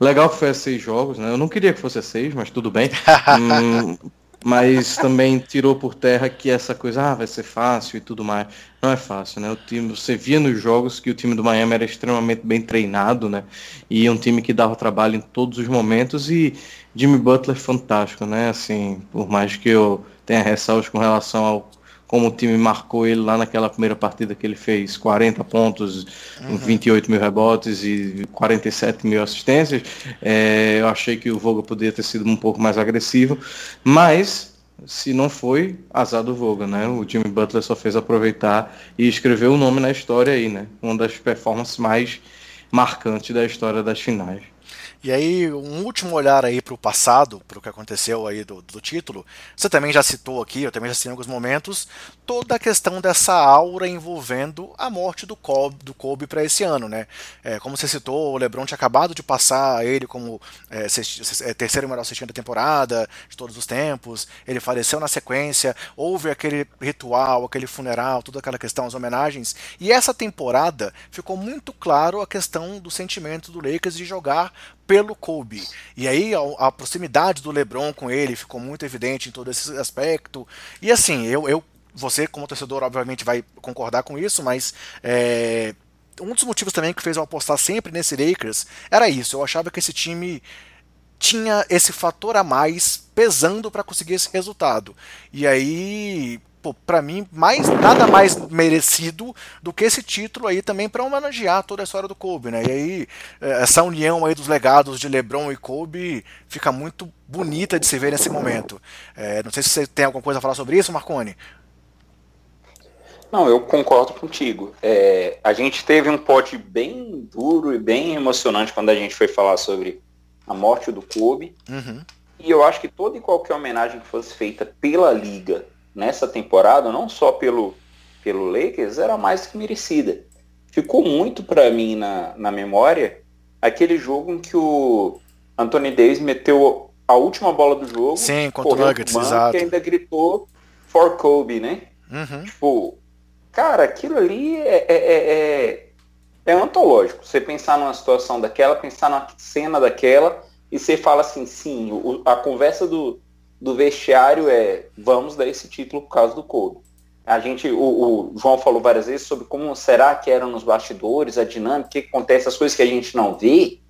legal que foi a seis jogos, né? Eu não queria que fosse a seis, mas tudo bem. hum, mas também tirou por terra que essa coisa ah, vai ser fácil e tudo mais. Não é fácil, né? O time, você via nos jogos que o time do Miami era extremamente bem treinado, né? E um time que dava trabalho em todos os momentos e Jimmy Butler fantástico, né? Assim, por mais que eu tenha ressalvas com relação ao como o time marcou ele lá naquela primeira partida que ele fez 40 pontos, uhum. 28 mil rebotes e 47 mil assistências. É, eu achei que o Vogel poderia ter sido um pouco mais agressivo, mas se não foi, azar do Vogel, né? O Jimmy Butler só fez aproveitar e escreveu o nome na história aí, né? Uma das performances mais marcantes da história das finais. E aí, um último olhar aí para o passado, para o que aconteceu aí do, do, título. Você também já citou aqui, eu também já citei em alguns momentos, toda a questão dessa aura envolvendo a morte do Kobe, do Kobe para esse ano, né? É, como você citou, o LeBron tinha acabado de passar ele como é, é, terceiro melhor cestinha da temporada de todos os tempos. Ele faleceu na sequência, houve aquele ritual, aquele funeral, toda aquela questão, as homenagens. E essa temporada ficou muito claro a questão do sentimento do Lakers de jogar pelo Kobe. E aí a, proximidade do LeBron com ele ficou muito evidente em todo esse aspecto. E assim, eu, eu você como torcedor obviamente vai concordar com isso, mas é, um dos motivos também que fez eu apostar sempre nesse Lakers era isso. Eu achava que esse time tinha esse fator a mais pesando para conseguir esse resultado. E aí para mim, mais nada mais merecido do que esse título aí também para homenagear toda a história do Kobe, né? E aí eh, essa união aí dos legados de LeBron e Kobe fica muito bonita de se ver nesse momento. É, não sei se você tem alguma coisa a falar sobre isso, Marconi. Não, eu concordo contigo. É, a gente teve um pote bem duro e bem emocionante quando a gente foi falar sobre a morte do Kobe. Uhum. E eu acho que toda e qualquer homenagem que fosse feita pela liga nessa temporada, não só pelo, pelo Lakers, era mais que merecida. Ficou muito para mim na, na memória aquele jogo em que o Anthony Davis meteu a última bola do jogo. Sim, contra o Nuggets, exato. E ainda gritou for Kobe, né? Uhum. Tipo, cara, aquilo ali é, é, é, é, antológico. Você pensar numa situação daquela, pensar na cena daquela, e você fala assim, sim, o, a conversa do, do vestiário é vamos dar esse título por causa do Kobe. A gente, o, o, João falou várias vezes sobre como será que eram nos bastidores, a dinâmica, o que acontece, as coisas que a gente não vê,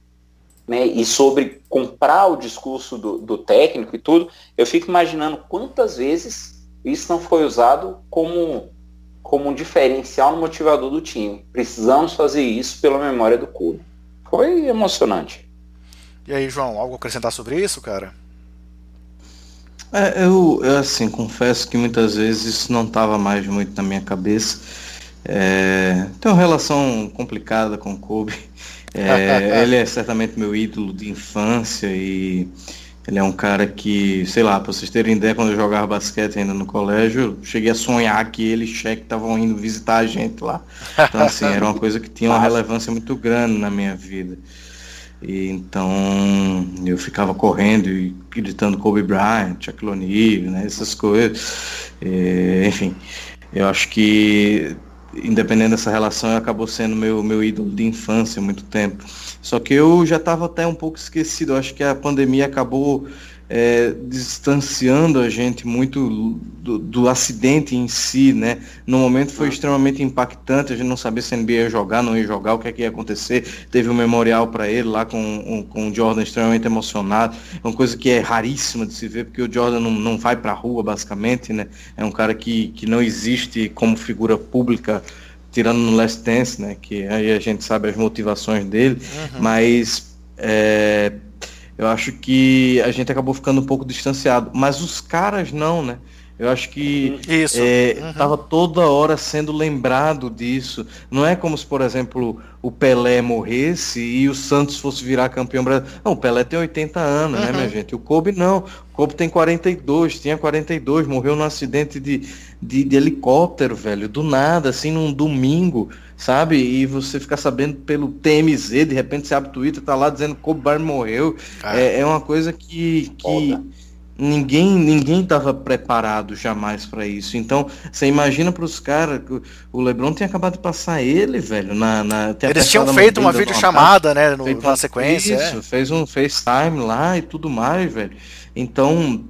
né, e sobre comprar o discurso do, do técnico e tudo, eu fico imaginando quantas vezes isso não foi usado como, como um diferencial no motivador do time. Precisamos fazer isso pela memória do Kobe. Foi emocionante. E aí, João, algo a acrescentar sobre isso, cara? É, eu, eu, assim, confesso que muitas vezes isso não estava mais muito na minha cabeça. É, tenho uma relação complicada com o Kobe. É, ele é certamente meu ídolo de infância e ele é um cara que, sei lá, para vocês terem ideia, quando eu jogava basquete ainda no colégio, eu cheguei a sonhar que ele e Shaq estavam indo visitar a gente lá. Então, assim, era uma coisa que tinha uma relevância muito grande na minha vida. E então eu ficava correndo e gritando Kobe Bryant, Shaquille O'Neal, né, essas coisas. E, enfim, eu acho que independente dessa relação, acabou sendo meu, meu ídolo de infância muito tempo. Só que eu já estava até um pouco esquecido. Eu acho que a pandemia acabou é, distanciando a gente muito do, do, acidente em si, né? No momento foi uhum. extremamente impactante, a gente não sabia se a NBA ia jogar, não ia jogar, o que, é que ia acontecer. Teve um memorial para ele lá com, um, com o Jordan extremamente emocionado. É uma coisa que é raríssima de se ver, porque o Jordan não, não vai para a rua, basicamente, né? É um cara que, que não existe como figura pública tirando no Last Dance, né? Que aí a gente sabe as motivações dele, uhum. mas é, eu acho que a gente acabou ficando um pouco distanciado. Mas os caras não, né? Eu acho que estava é, uhum. toda hora sendo lembrado disso. Não é como se, por exemplo, o Pelé morresse e o Santos fosse virar campeão brasileiro. Não, o Pelé tem 80 anos, uhum. né, minha uhum. gente? O Kobe não. O Kobe tem 42, tinha 42, morreu num acidente de, de, de helicóptero, velho, do nada, assim, num domingo sabe? E você ficar sabendo pelo TMZ, de repente você abre o Twitter, tá lá dizendo que Kobe Bryant morreu. Ah. É, é, uma coisa que, que ninguém ninguém estava preparado jamais para isso. Então, você imagina para os caras, o LeBron tinha acabado de passar ele, velho, na, na Eles tinham feito uma videochamada, né, no, na sequência. Isso, é. fez um FaceTime lá e tudo mais, velho. Então,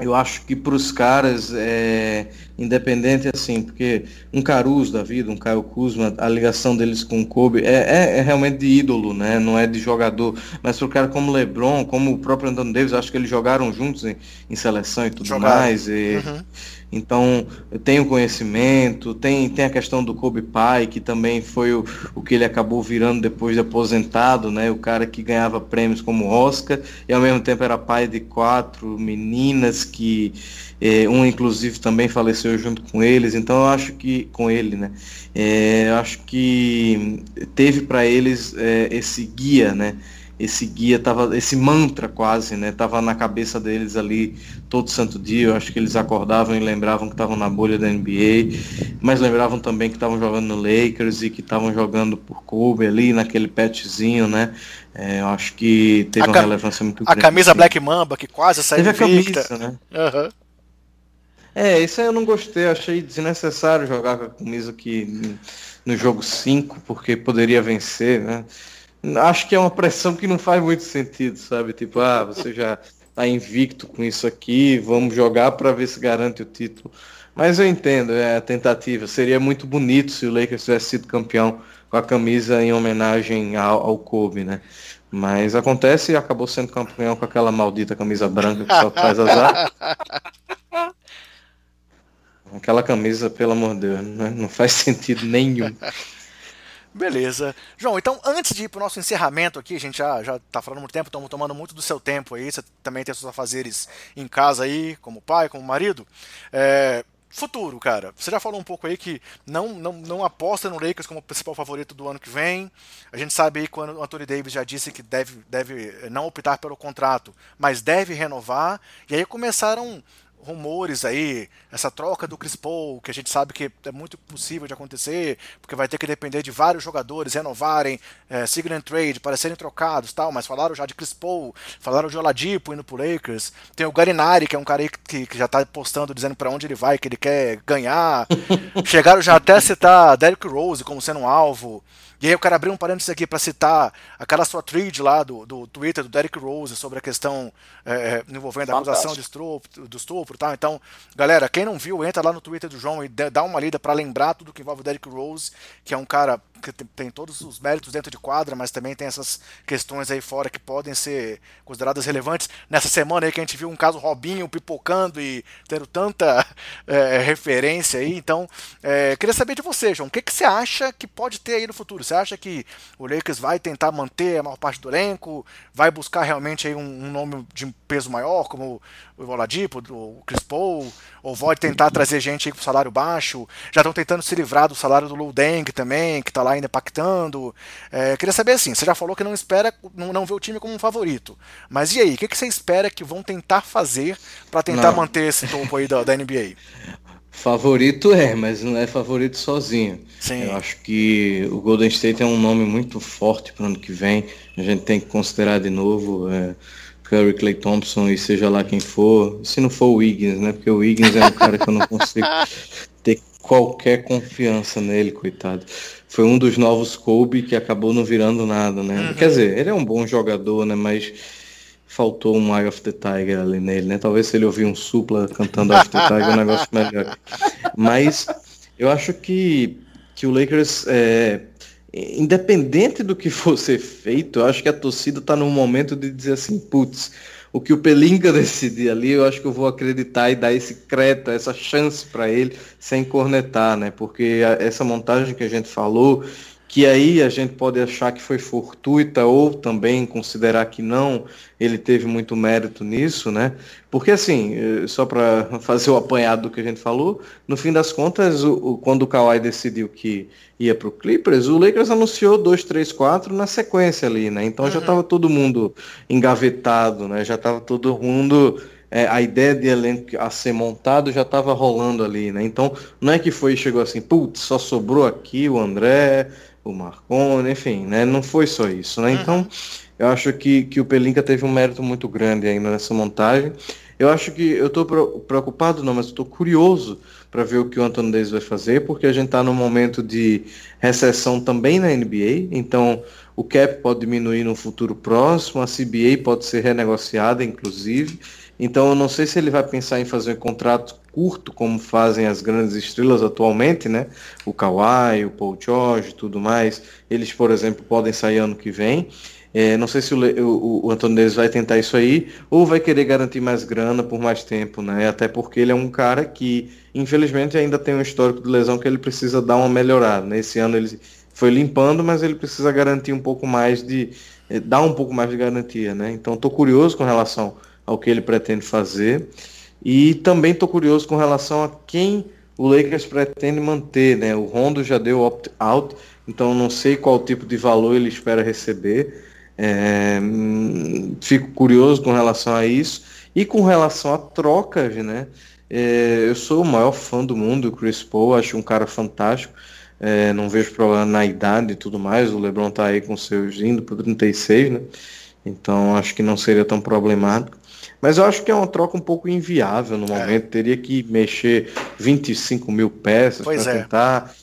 eu acho que para os caras, é, independente assim, porque um Caruso da vida, um Caio Kuzma, a ligação deles com o Kobe é, é, é realmente de ídolo, né? não é de jogador. Mas para o cara como LeBron, como o próprio Anthony Davis, acho que eles jogaram juntos em, em seleção e tudo Jogaram. mais. E, uhum. Então, tem o conhecimento, tem, tem a questão do Kobe Pai, que também foi o, o que ele acabou virando depois de aposentado, né? O cara que ganhava prêmios como Oscar, e ao mesmo tempo era pai de quatro meninas que é, um inclusive também faleceu junto com eles, então eu acho que com ele, né? É, eu acho que teve para eles é, esse guia, né? Esse guia tava, esse mantra quase, né? Tava na cabeça deles ali todo santo dia. Eu acho que eles acordavam e lembravam que estavam na bolha da NBA, mas lembravam também que estavam jogando no Lakers e que estavam jogando por Kobe ali naquele patchzinho, né? É, eu acho que teve a uma relevância muito grande. A camisa assim. Black Mamba que quase saiu teve a camisa, né? Uhum. É, isso aí eu não gostei, achei desnecessário jogar com a camisa que no jogo 5, porque poderia vencer, né? Acho que é uma pressão que não faz muito sentido, sabe? Tipo, ah, você já tá invicto com isso aqui, vamos jogar para ver se garante o título. Mas eu entendo, é a tentativa. Seria muito bonito se o Lakers tivesse sido campeão com a camisa em homenagem ao, ao Kobe, né? Mas acontece e acabou sendo campeão com aquela maldita camisa branca que só faz azar. Aquela camisa, pelo amor de Deus, né? não faz sentido nenhum. Beleza. João, então antes de ir para o nosso encerramento aqui, a gente já, já tá falando muito tempo, estamos tomando muito do seu tempo aí, você também tem seus afazeres em casa aí, como pai, como marido. É, futuro, cara. Você já falou um pouco aí que não, não, não aposta no Lakers como principal favorito do ano que vem. A gente sabe aí quando o Anthony Davis já disse que deve, deve não optar pelo contrato, mas deve renovar. E aí começaram rumores aí, essa troca do Chris Paul, que a gente sabe que é muito possível de acontecer, porque vai ter que depender de vários jogadores renovarem, é, sign trade para serem trocados tal, mas falaram já de Chris Paul, falaram de Oladipo indo pro Lakers, tem o Garinari, que é um cara aí que, que já tá postando, dizendo para onde ele vai, que ele quer ganhar, chegaram já até a citar Derrick Rose como sendo um alvo, e aí eu quero abrir um parênteses aqui para citar aquela sua thread lá do, do Twitter do Derek Rose sobre a questão é, é envolvendo a acusação de estupro, do estupro tal. Então, galera, quem não viu, entra lá no Twitter do João e dá uma lida para lembrar tudo que envolve o Derek Rose, que é um cara que tem todos os méritos dentro de quadra, mas também tem essas questões aí fora que podem ser consideradas relevantes. Nessa semana aí que a gente viu um caso Robinho pipocando e tendo tanta é, referência aí, então é, queria saber de você, João, o que, que você acha que pode ter aí no futuro? Você acha que o Lakers vai tentar manter a maior parte do elenco, vai buscar realmente aí um, um nome de peso maior, como o Oladipo, o Chris Paul, ou vai tentar trazer gente aí com salário baixo? Já estão tentando se livrar do salário do Lou Deng também, que está lá ainda pactando. É, queria saber assim, você já falou que não espera, não, não vê o time como um favorito. Mas e aí, o que, que você espera que vão tentar fazer para tentar não. manter esse topo aí da, da NBA? Favorito é, mas não é favorito sozinho. Sim. Eu acho que o Golden State é um nome muito forte para o ano que vem. A gente tem que considerar de novo é, Curry, Clay Thompson e seja lá quem for. Se não for o Wiggins, né? Porque o Wiggins é um cara que eu não consigo ter qualquer confiança nele, coitado foi um dos novos Kobe que acabou não virando nada, né? Uhum. Quer dizer, ele é um bom jogador, né? Mas faltou um Eye of the Tiger ali nele, né? Talvez se ele ouvir um supla cantando Eye of the Tiger, o negócio melhor. Mas eu acho que, que o Lakers, é, independente do que for ser feito, eu acho que a torcida tá num momento de dizer assim, putz, o que o Pelinka decidir ali, eu acho que eu vou acreditar e dar esse crédito, essa chance para ele, sem cornetar, né? Porque essa montagem que a gente falou, que aí a gente pode achar que foi fortuita ou também considerar que não, ele teve muito mérito nisso, né? Porque assim, eh, só para fazer o apanhado do que a gente falou, no fim das contas, o, o quando o Kawhi decidiu que ia para o Clippers, o Lakers anunciou 2, 3, 4 na sequência ali, né? Então uhum. já estava todo mundo engavetado, né? Já estava todo mundo é, a ideia de elenco a ser montado já estava rolando ali, né? Então não é que foi chegou assim, putz, só sobrou aqui o André, o Marconi, enfim, né? Não foi só isso, né? Então, eu acho que, que o Pelinka teve um mérito muito grande ainda nessa montagem. Eu acho que eu estou preocupado, não, mas estou curioso para ver o que o Anthony Davis vai fazer, porque a gente está num momento de recessão também na NBA, então o cap pode diminuir no futuro próximo, a CBA pode ser renegociada, inclusive. Então eu não sei se ele vai pensar em fazer um contrato curto, como fazem as grandes estrelas atualmente, né? O Kawhi, o Paul George tudo mais. Eles, por exemplo, podem sair ano que vem. É, não sei se o, o, o Antônio Neves vai tentar isso aí ou vai querer garantir mais grana por mais tempo, né? Até porque ele é um cara que, infelizmente, ainda tem um histórico de lesão que ele precisa dar uma melhorada. Né? Esse ano ele foi limpando, mas ele precisa garantir um pouco mais de. É, dar um pouco mais de garantia, né? Então estou curioso com relação ao que ele pretende fazer. E também estou curioso com relação a quem o Lakers pretende manter, né? O Rondo já deu opt-out, então não sei qual tipo de valor ele espera receber. É, fico curioso com relação a isso. E com relação a trocas, né? É, eu sou o maior fã do mundo do Chris Paul, acho um cara fantástico. É, não vejo problema na idade e tudo mais. O LeBron tá aí com seus indo para 36, né? Então acho que não seria tão problemático. Mas eu acho que é uma troca um pouco inviável no é. momento. É. Teria que mexer 25 mil peças para é. tentar.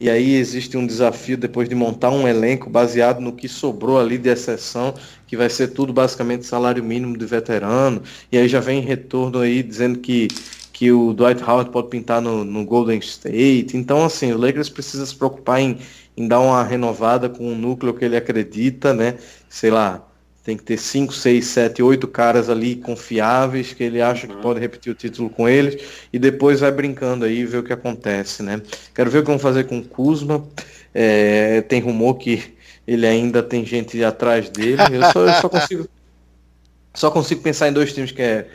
E aí existe um desafio depois de montar um elenco baseado no que sobrou ali de exceção, que vai ser tudo basicamente salário mínimo de veterano. E aí já vem retorno aí dizendo que, que o Dwight Howard pode pintar no, no Golden State. Então, assim, o Lakers precisa se preocupar em, em dar uma renovada com o núcleo que ele acredita, né? Sei lá, tem que ter 5, 6, 7, 8 caras ali confiáveis que ele acha que uhum. pode repetir o título com eles e depois vai brincando aí e ver o que acontece, né? Quero ver o que vão fazer com o Kuzma. É, tem rumor que ele ainda tem gente atrás dele. Eu só, eu só consigo só consigo pensar em dois times que é,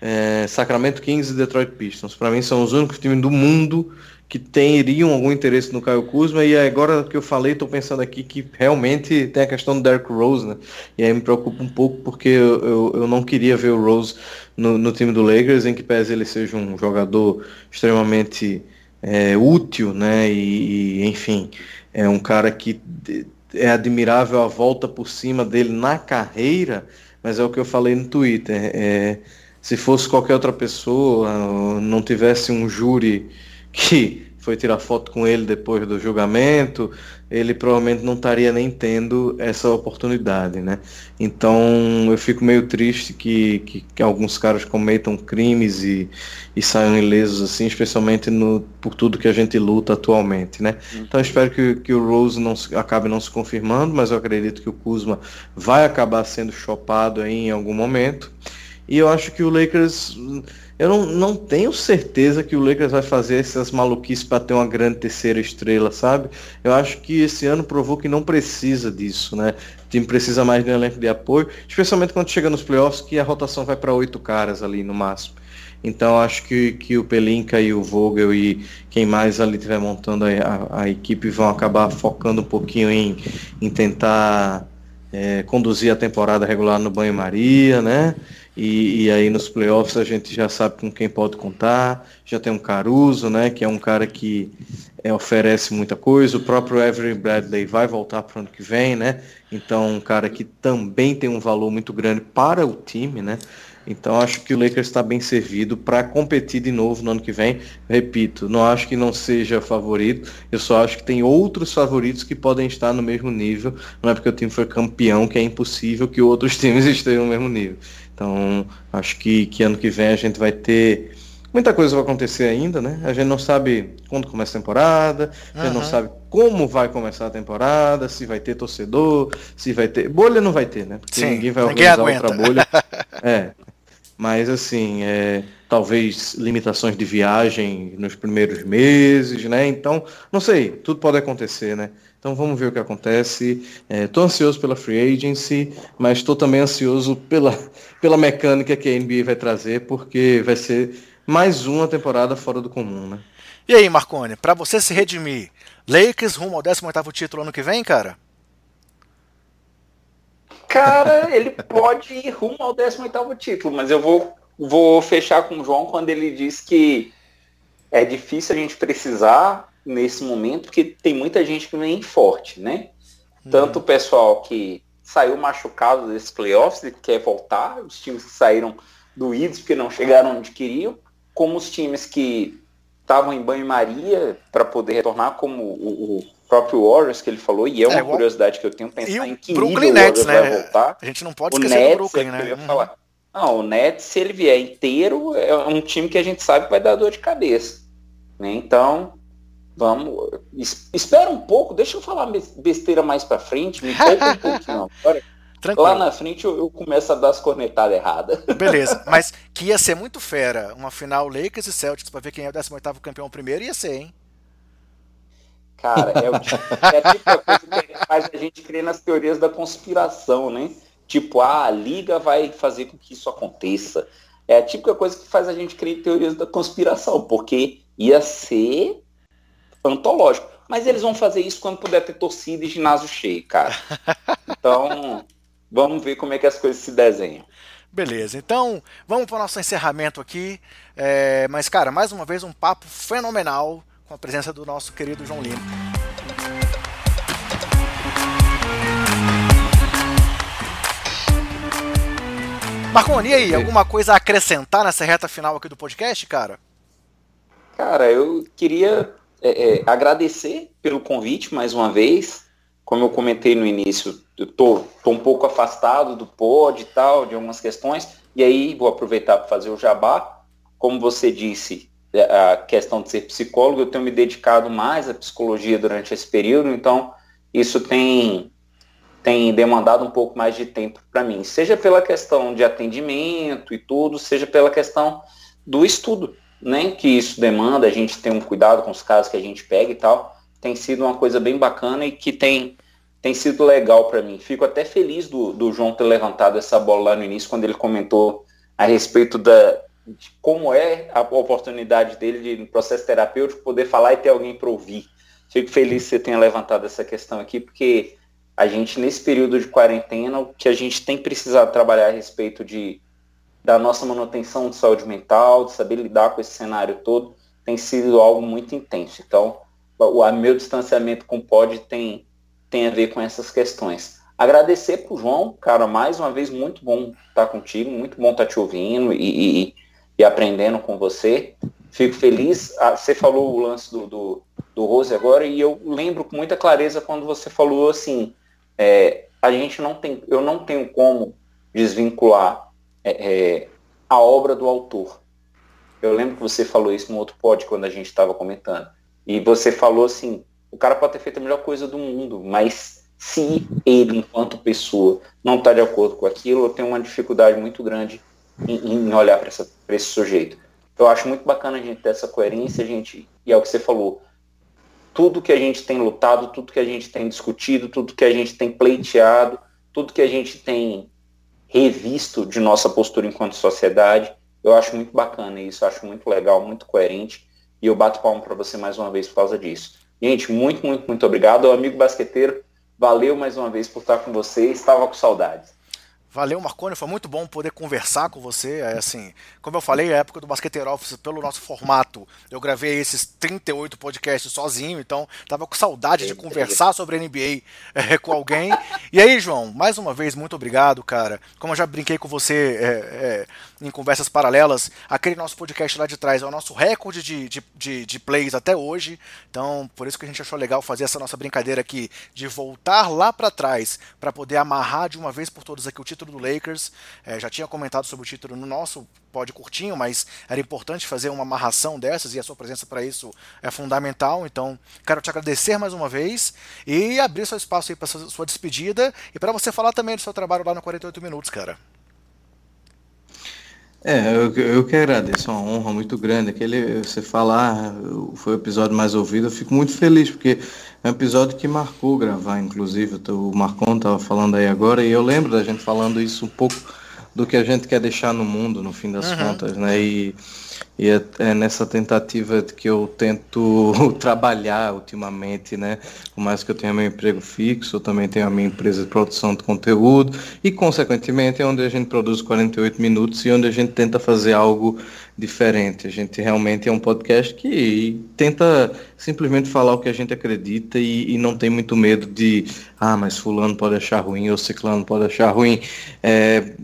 é Sacramento Kings e Detroit Pistons. Para mim são os únicos times do mundo que teriam algum interesse no Caio Kuzma, e agora que eu falei, estou pensando aqui que realmente tem a questão do Derrick Rose, né? E aí me preocupa um pouco porque eu, eu, eu não queria ver o Rose no, no, time do Lakers, em que pese ele seja um jogador extremamente é, útil, né? E, e, enfim, é um cara que é admirável a volta por cima dele na carreira, mas é o que eu falei no Twitter. É, se fosse qualquer outra pessoa, não tivesse um júri que foi tirar foto com ele depois do julgamento, ele provavelmente não estaria nem tendo essa oportunidade, né? Então eu fico meio triste que, que, que alguns caras cometam crimes e, e saiam ilesos assim, especialmente no, por tudo que a gente luta atualmente, né? Uhum. Então espero que, que o Rose não se, acabe não se confirmando, mas eu acredito que o Kuzma vai acabar sendo chopado aí em algum momento. E eu acho que o Lakers eu não, não tenho certeza que o Lakers vai fazer essas maluquices para ter uma grande terceira estrela, sabe? Eu acho que esse ano provou que não precisa disso, né? O time precisa mais de um elenco de apoio, especialmente quando chega nos playoffs, que a rotação vai para oito caras ali no máximo. Então acho que, que o Pelinka e o Vogel e quem mais ali estiver montando a, a, a, equipe vão acabar focando um pouquinho em, em tentar é, conduzir a temporada regular no banho-maria, né? E, e, aí nos playoffs a gente já sabe com quem pode contar. Já tem um Caruso, né? Que é um cara que é, oferece muita coisa. O próprio Avery Bradley vai voltar para o ano que vem, né? Então um cara que também tem um valor muito grande para o time, né? Então acho que o Lakers está bem servido para competir de novo no ano que vem. Repito, não acho que não seja favorito, eu só acho que tem outros favoritos que podem estar no mesmo nível. Não é porque o time foi campeão que é impossível que outros times estejam no mesmo nível. Então, acho que, que ano que vem a gente vai ter. Muita coisa vai acontecer ainda, né? A gente não sabe quando começa a temporada, a gente não sabe como vai começar a temporada, se vai ter torcedor, se vai ter. Bolha não vai ter, né? Porque Sim, ninguém vai organizar ninguém outra bolha. é. Mas assim, é, talvez limitações de viagem nos primeiros meses, né? Então, não sei, tudo pode acontecer, né? Então vamos ver o que acontece. Estou é, ansioso pela free agency, mas estou também ansioso pela, pela mecânica que a NBA vai trazer, porque vai ser mais uma temporada fora do comum, né? E aí, Marcone, para você se redimir, Lakers rumo ao 18º título ano que vem, cara? Cara, ele pode ir rumo ao 18º título, mas eu vou, vou fechar com o João quando ele diz que é difícil a gente precisar nesse momento, porque tem muita gente que vem forte, né? Tanto o pessoal que saiu machucado desses playoffs e quer voltar, os times que saíram doídos porque não chegaram onde queriam, como os times que estavam em banho-maria para poder retornar, como o, o, próprio Warriors que ele falou, e é uma é, curiosidade que eu tenho pensar em que Brooklyn Nets, o Warriors né? vai voltar. A gente não pode o esquecer Nets, do Brooklyn, é né? Eu ia uhum. falar. Não, o Nets, se ele vier inteiro, é um time que a gente sabe que vai dar dor de cabeça. Né? Então, Vamos. espera um pouco, deixa eu falar besteira mais pra frente, me poupa um pouquinho agora. Tranquilo. Lá na frente eu, eu, começo a dar as cornetadas erradas. Beleza, mas que ia ser muito fera. Uma final Lakers e Celtics pra ver quem é o 18 campeão primeiro ia ser, hein? Cara, é, o, é a típica coisa que faz a gente crer nas teorias da conspiração, né? Tipo, ah, a liga vai fazer com que isso aconteça. É a típica coisa que faz a gente crer em teorias da conspiração, porque ia ser antológico. Mas eles vão fazer isso quando puder ter torcida e ginásio cheio, cara. Então, vamos ver como é que as coisas se desenham. Beleza, então vamos para o nosso encerramento aqui. É, mas, cara, mais uma vez um papo fenomenal com a presença do nosso querido João Lima. Marconi, e aí, alguma coisa a acrescentar nessa reta final aqui do podcast, cara? Cara, eu queria é, é, agradecer pelo convite mais uma vez. Como eu comentei no início, eu tô, tô um pouco afastado do pod e tal, de algumas questões, e aí vou aproveitar para fazer o jabá. Como você disse, é, a questão de ser psicólogo, eu tenho me dedicado mais à psicologia durante esse período, então isso tem tem demandado um pouco mais de tempo para mim, seja pela questão de atendimento e tudo, seja pela questão do estudo, né? Que isso demanda, a gente tem um cuidado com os casos que a gente pega e tal. Tem sido uma coisa bem bacana e que tem, tem sido legal para mim. Fico até feliz do, do João ter levantado essa bola lá no início, quando ele comentou a respeito da, de como é a oportunidade dele de, no processo terapêutico, poder falar e ter alguém para ouvir. Fico feliz que você tenha levantado essa questão aqui, porque a gente, nesse período de quarentena, o que a gente tem precisado trabalhar a respeito de, da nossa manutenção de saúde mental, de saber lidar com esse cenário todo, tem sido algo muito intenso. Então, o, meu distanciamento com o POD tem, tem a ver com essas questões. Agradecer para o João, cara, mais uma vez, muito bom estar contigo, muito bom estar te ouvindo e, e, e aprendendo com você. Fico feliz. Ah, você falou o lance do, do, do Rose agora, e eu lembro com muita clareza quando você falou assim, é, a gente não tem, eu não tenho como desvincular é, é, a obra do autor. Eu lembro que você falou isso no outro pod quando a gente estava comentando. E você falou assim, o cara pode ter feito a melhor coisa do mundo, mas se ele, enquanto pessoa, não está de acordo com aquilo, eu tenho uma dificuldade muito grande em, em olhar para esse sujeito. Eu acho muito bacana a gente ter essa coerência, a gente, e é o que você falou, tudo que a gente tem lutado, tudo que a gente tem discutido, tudo que a gente tem pleiteado, tudo que a gente tem revisto de nossa postura enquanto sociedade. Eu acho muito bacana isso, acho muito legal, muito coerente. E eu bato palmo para você mais uma vez por causa disso. Gente, muito, muito, muito obrigado. amigo basqueteiro, valeu mais uma vez por estar com você. Estava com saudades. Valeu, Marconi, foi muito bom poder conversar com você. É assim, como eu falei, a época do Basqueteiro Office, pelo nosso formato, eu gravei esses 38 podcasts sozinho, então tava com saudade de conversar sobre NBA é, com alguém. E aí, João, mais uma vez, muito obrigado, cara. Como eu já brinquei com você é, é, em conversas paralelas, aquele nosso podcast lá de trás é o nosso recorde de, de, de, de plays até hoje. Então, por isso que a gente achou legal fazer essa nossa brincadeira aqui de voltar lá para trás para poder amarrar de uma vez por todas aqui o título do Lakers. É, já tinha comentado sobre o título no nosso pod curtinho, mas era importante fazer uma amarração dessas e a sua presença para isso é fundamental. Então, quero te agradecer mais uma vez e abrir seu espaço aí para sua despedida e para você falar também do seu trabalho lá no 48 Minutos, cara. É, eu, eu que agradeço, é uma honra muito grande. Aquele, você falar, foi o episódio mais ouvido, eu fico muito feliz, porque é um episódio que marcou gravar, inclusive. O Marcon estava falando aí agora, e eu lembro da gente falando isso um pouco do que a gente quer deixar no mundo, no fim das uhum. contas, né? E e é, é, nessa tentativa que eu tento trabalhar ultimamente, né? Por mais que eu tenha meu emprego fixo, eu também tenho a minha empresa de produção de conteúdo e, consequentemente, é onde a gente produz 48 minutos e onde a gente tenta fazer algo diferente. A gente realmente é um podcast que tenta simplesmente falar o que a gente acredita e, e não tem muito medo de, ah, mas fulano pode achar ruim ou ciclano pode achar ruim. É,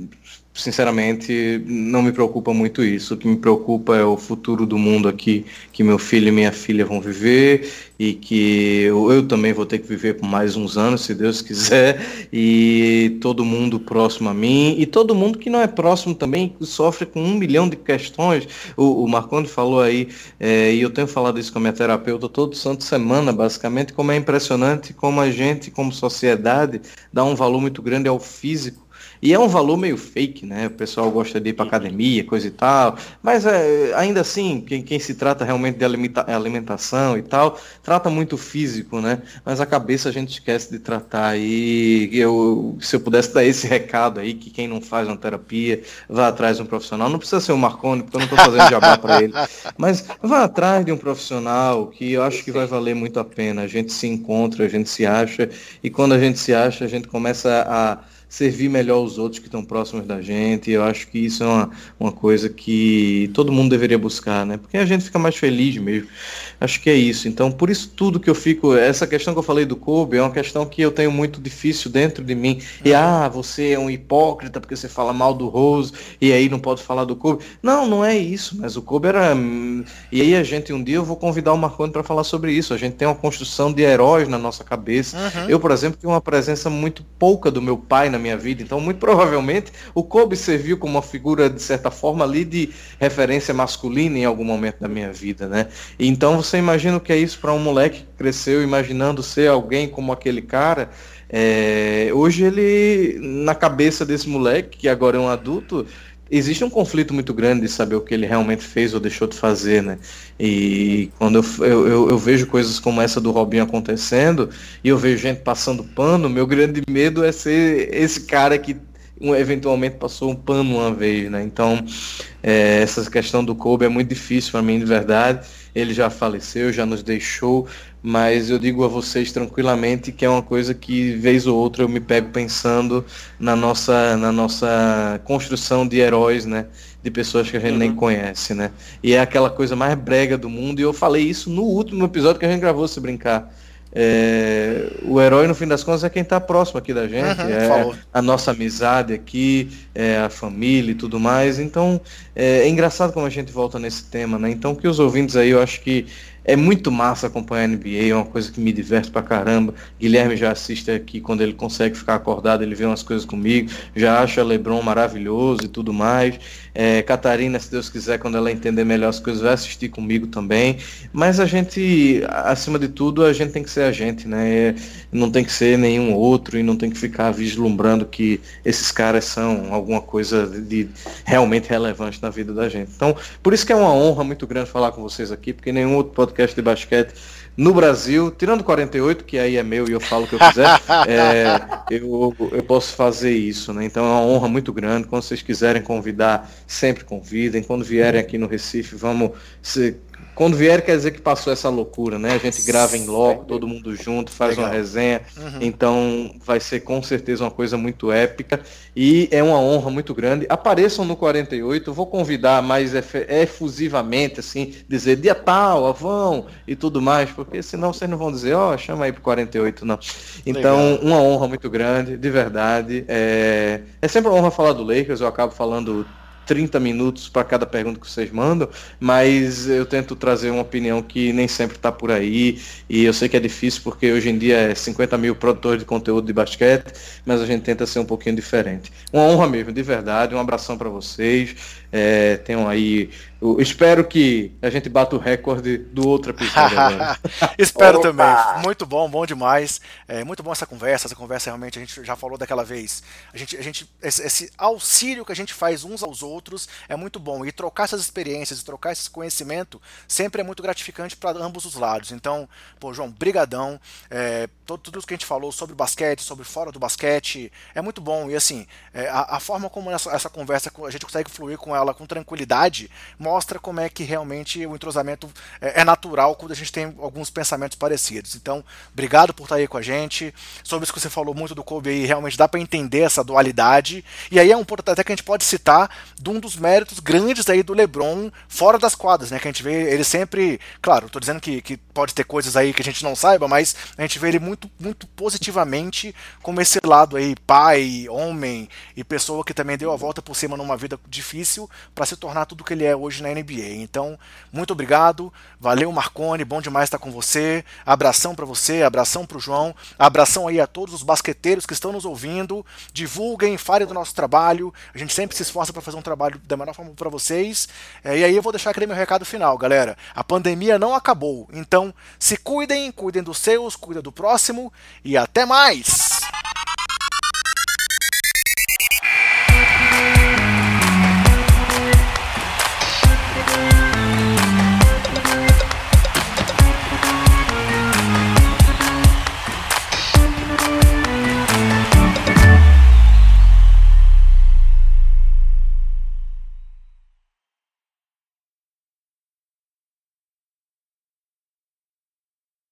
sinceramente, não me preocupa muito isso. O que me preocupa é o futuro do mundo aqui, que meu filho e minha filha vão viver e que eu, eu, também vou ter que viver por mais uns anos, se Deus quiser, e todo mundo próximo a mim, e todo mundo que não é próximo também sofre com um milhão de questões. O, o Marconde falou aí, é, e eu tenho falado isso com a minha terapeuta todo santo semana, basicamente, como é impressionante como a gente, como sociedade, dá um valor muito grande ao físico e é um valor meio fake, né? O pessoal gosta de ir para academia, coisa e tal. Mas é, ainda assim, quem, quem se trata realmente de alimenta alimentação e tal, trata muito físico, né? Mas a cabeça a gente esquece de tratar. E eu, se eu pudesse dar esse recado aí, que quem não faz uma terapia, vá atrás de um profissional. Não precisa ser o um Marconi, porque eu não estou fazendo jabá para ele. Mas vá atrás de um profissional que eu acho que vai valer muito a pena. A gente se encontra, a gente se acha. E quando a gente se acha, a gente começa a servir melhor os outros que estão próximos da gente. Eu acho que isso é uma, uma coisa que todo mundo deveria buscar, né? Porque a gente fica mais feliz mesmo. Acho que é isso. Então, por isso tudo que eu fico, essa questão que eu falei do Kobe é uma questão que eu tenho muito difícil dentro de mim. E uhum. ah, você é um hipócrita porque você fala mal do Rose e aí não pode falar do Kobe. Não, não é isso. Mas o Kobe era. E aí a gente um dia eu vou convidar o Marconi para falar sobre isso. A gente tem uma construção de heróis na nossa cabeça. Uhum. Eu, por exemplo, tenho uma presença muito pouca do meu pai na minha vida. Então, muito provavelmente, o Kobe serviu como uma figura de certa forma ali de referência masculina em algum momento da minha vida, né? Então você imagina o que é isso para um moleque que cresceu imaginando ser alguém como aquele cara. É, hoje ele, na cabeça desse moleque, que agora é um adulto, existe um conflito muito grande de saber o que ele realmente fez ou deixou de fazer, né? E quando eu, eu, eu, vejo coisas como essa do Robinho acontecendo e eu vejo gente passando pano, meu grande medo é ser esse cara que eventualmente passou um pano uma vez, né? Então, é, essa questão do Kobe é muito difícil para mim, de verdade. Ele já faleceu, já nos deixou, mas eu digo a vocês tranquilamente que é uma coisa que, vez ou outra, eu me pego pensando na nossa, na nossa construção de heróis, né? De pessoas que a gente uhum. nem conhece, né? E é aquela coisa mais brega do mundo, e eu falei isso no último episódio que a gente gravou, se brincar é, o herói, no fim das contas, é quem está próximo aqui da gente, uhum, é a nossa amizade aqui, é a família e tudo mais. Então, é, é, engraçado como a gente volta nesse tema, né? Então, que os ouvintes aí, eu acho que é muito massa acompanhar a NBA, é uma coisa que me diverte pra caramba. Guilherme já assiste aqui quando ele consegue ficar acordado, ele vê umas coisas comigo, já acha LeBron maravilhoso e tudo mais. É, Catarina, se Deus quiser, quando ela entender melhor as coisas, vai assistir comigo também. Mas a gente, acima de tudo, a gente tem que ser a gente, né? É, não tem que ser nenhum outro e não tem que ficar vislumbrando que esses caras são alguma coisa de realmente relevante na vida da gente. Então, por isso que é uma honra muito grande falar com vocês aqui, porque nenhum outro podcast podcast de basquete no Brasil, tirando 48, que aí é meu e eu falo o que eu quiser, é, eu, eu posso fazer isso, né? Então é uma honra muito grande. Quando vocês quiserem convidar, sempre convidem. Quando vierem aqui no Recife, vamos se quando vier, quer dizer que passou essa loucura, né? A gente grava em loco, todo mundo junto, faz Legal. uma resenha. Uhum. Então vai ser com certeza uma coisa muito épica. E é uma honra muito grande. Apareçam no 48, vou convidar mais efusivamente, assim, dizer dia tal, vão e tudo mais, porque senão vocês não vão dizer, ó, oh, chama aí pro 48, não. Então, Legal. uma honra muito grande, de verdade. É... é sempre uma honra falar do Lakers, eu acabo falando 30 minutos para cada pergunta que vocês mandam, mas eu tento trazer uma opinião que nem sempre está por aí, e eu sei que é difícil porque hoje em dia é 50 mil produtores de conteúdo de basquete, mas a gente tenta ser um pouquinho diferente. Uma honra mesmo, de verdade, um abração para vocês, é, tenham aí eu espero que a gente bata o recorde do outro episódio. espero Opa! também. Muito bom, bom demais. É muito bom essa conversa. Essa conversa realmente a gente já falou daquela vez. A gente, a gente esse, esse, auxílio que a gente faz uns aos outros é muito bom. E trocar essas experiências, trocar esse conhecimento sempre é muito gratificante para ambos os lados. Então, pô, João, brigadão. É, tudo, tudo que a gente falou sobre basquete, sobre fora do basquete, é muito bom. E assim, é, a, a, forma como essa, essa conversa a gente consegue fluir com ela com tranquilidade mostra como é que realmente o entrosamento é, é, natural quando a gente tem alguns pensamentos parecidos. Então, obrigado por estar aí com a gente. Sobre isso que você falou muito do Kobe aí, realmente dá para entender essa dualidade. E aí é um ponto até que a gente pode citar de um dos méritos grandes aí do LeBron fora das quadras, né? Que a gente vê ele sempre, claro, estou dizendo que, que pode ter coisas aí que a gente não saiba, mas a gente vê ele muito, muito positivamente como esse lado aí, pai, homem e pessoa que também deu a volta por cima numa vida difícil para se tornar tudo que ele é hoje na NBA. Então, muito obrigado, valeu Marcone, bom demais estar com você. Abração para você, abração para o João, abração aí a todos os basqueteiros que estão nos ouvindo. Divulguem, falem do nosso trabalho. A gente sempre se esforça para fazer um trabalho da melhor forma para vocês. É, e aí eu vou deixar aquele meu recado final, galera. A pandemia não acabou, então se cuidem, cuidem dos seus, cuidem do próximo e até mais.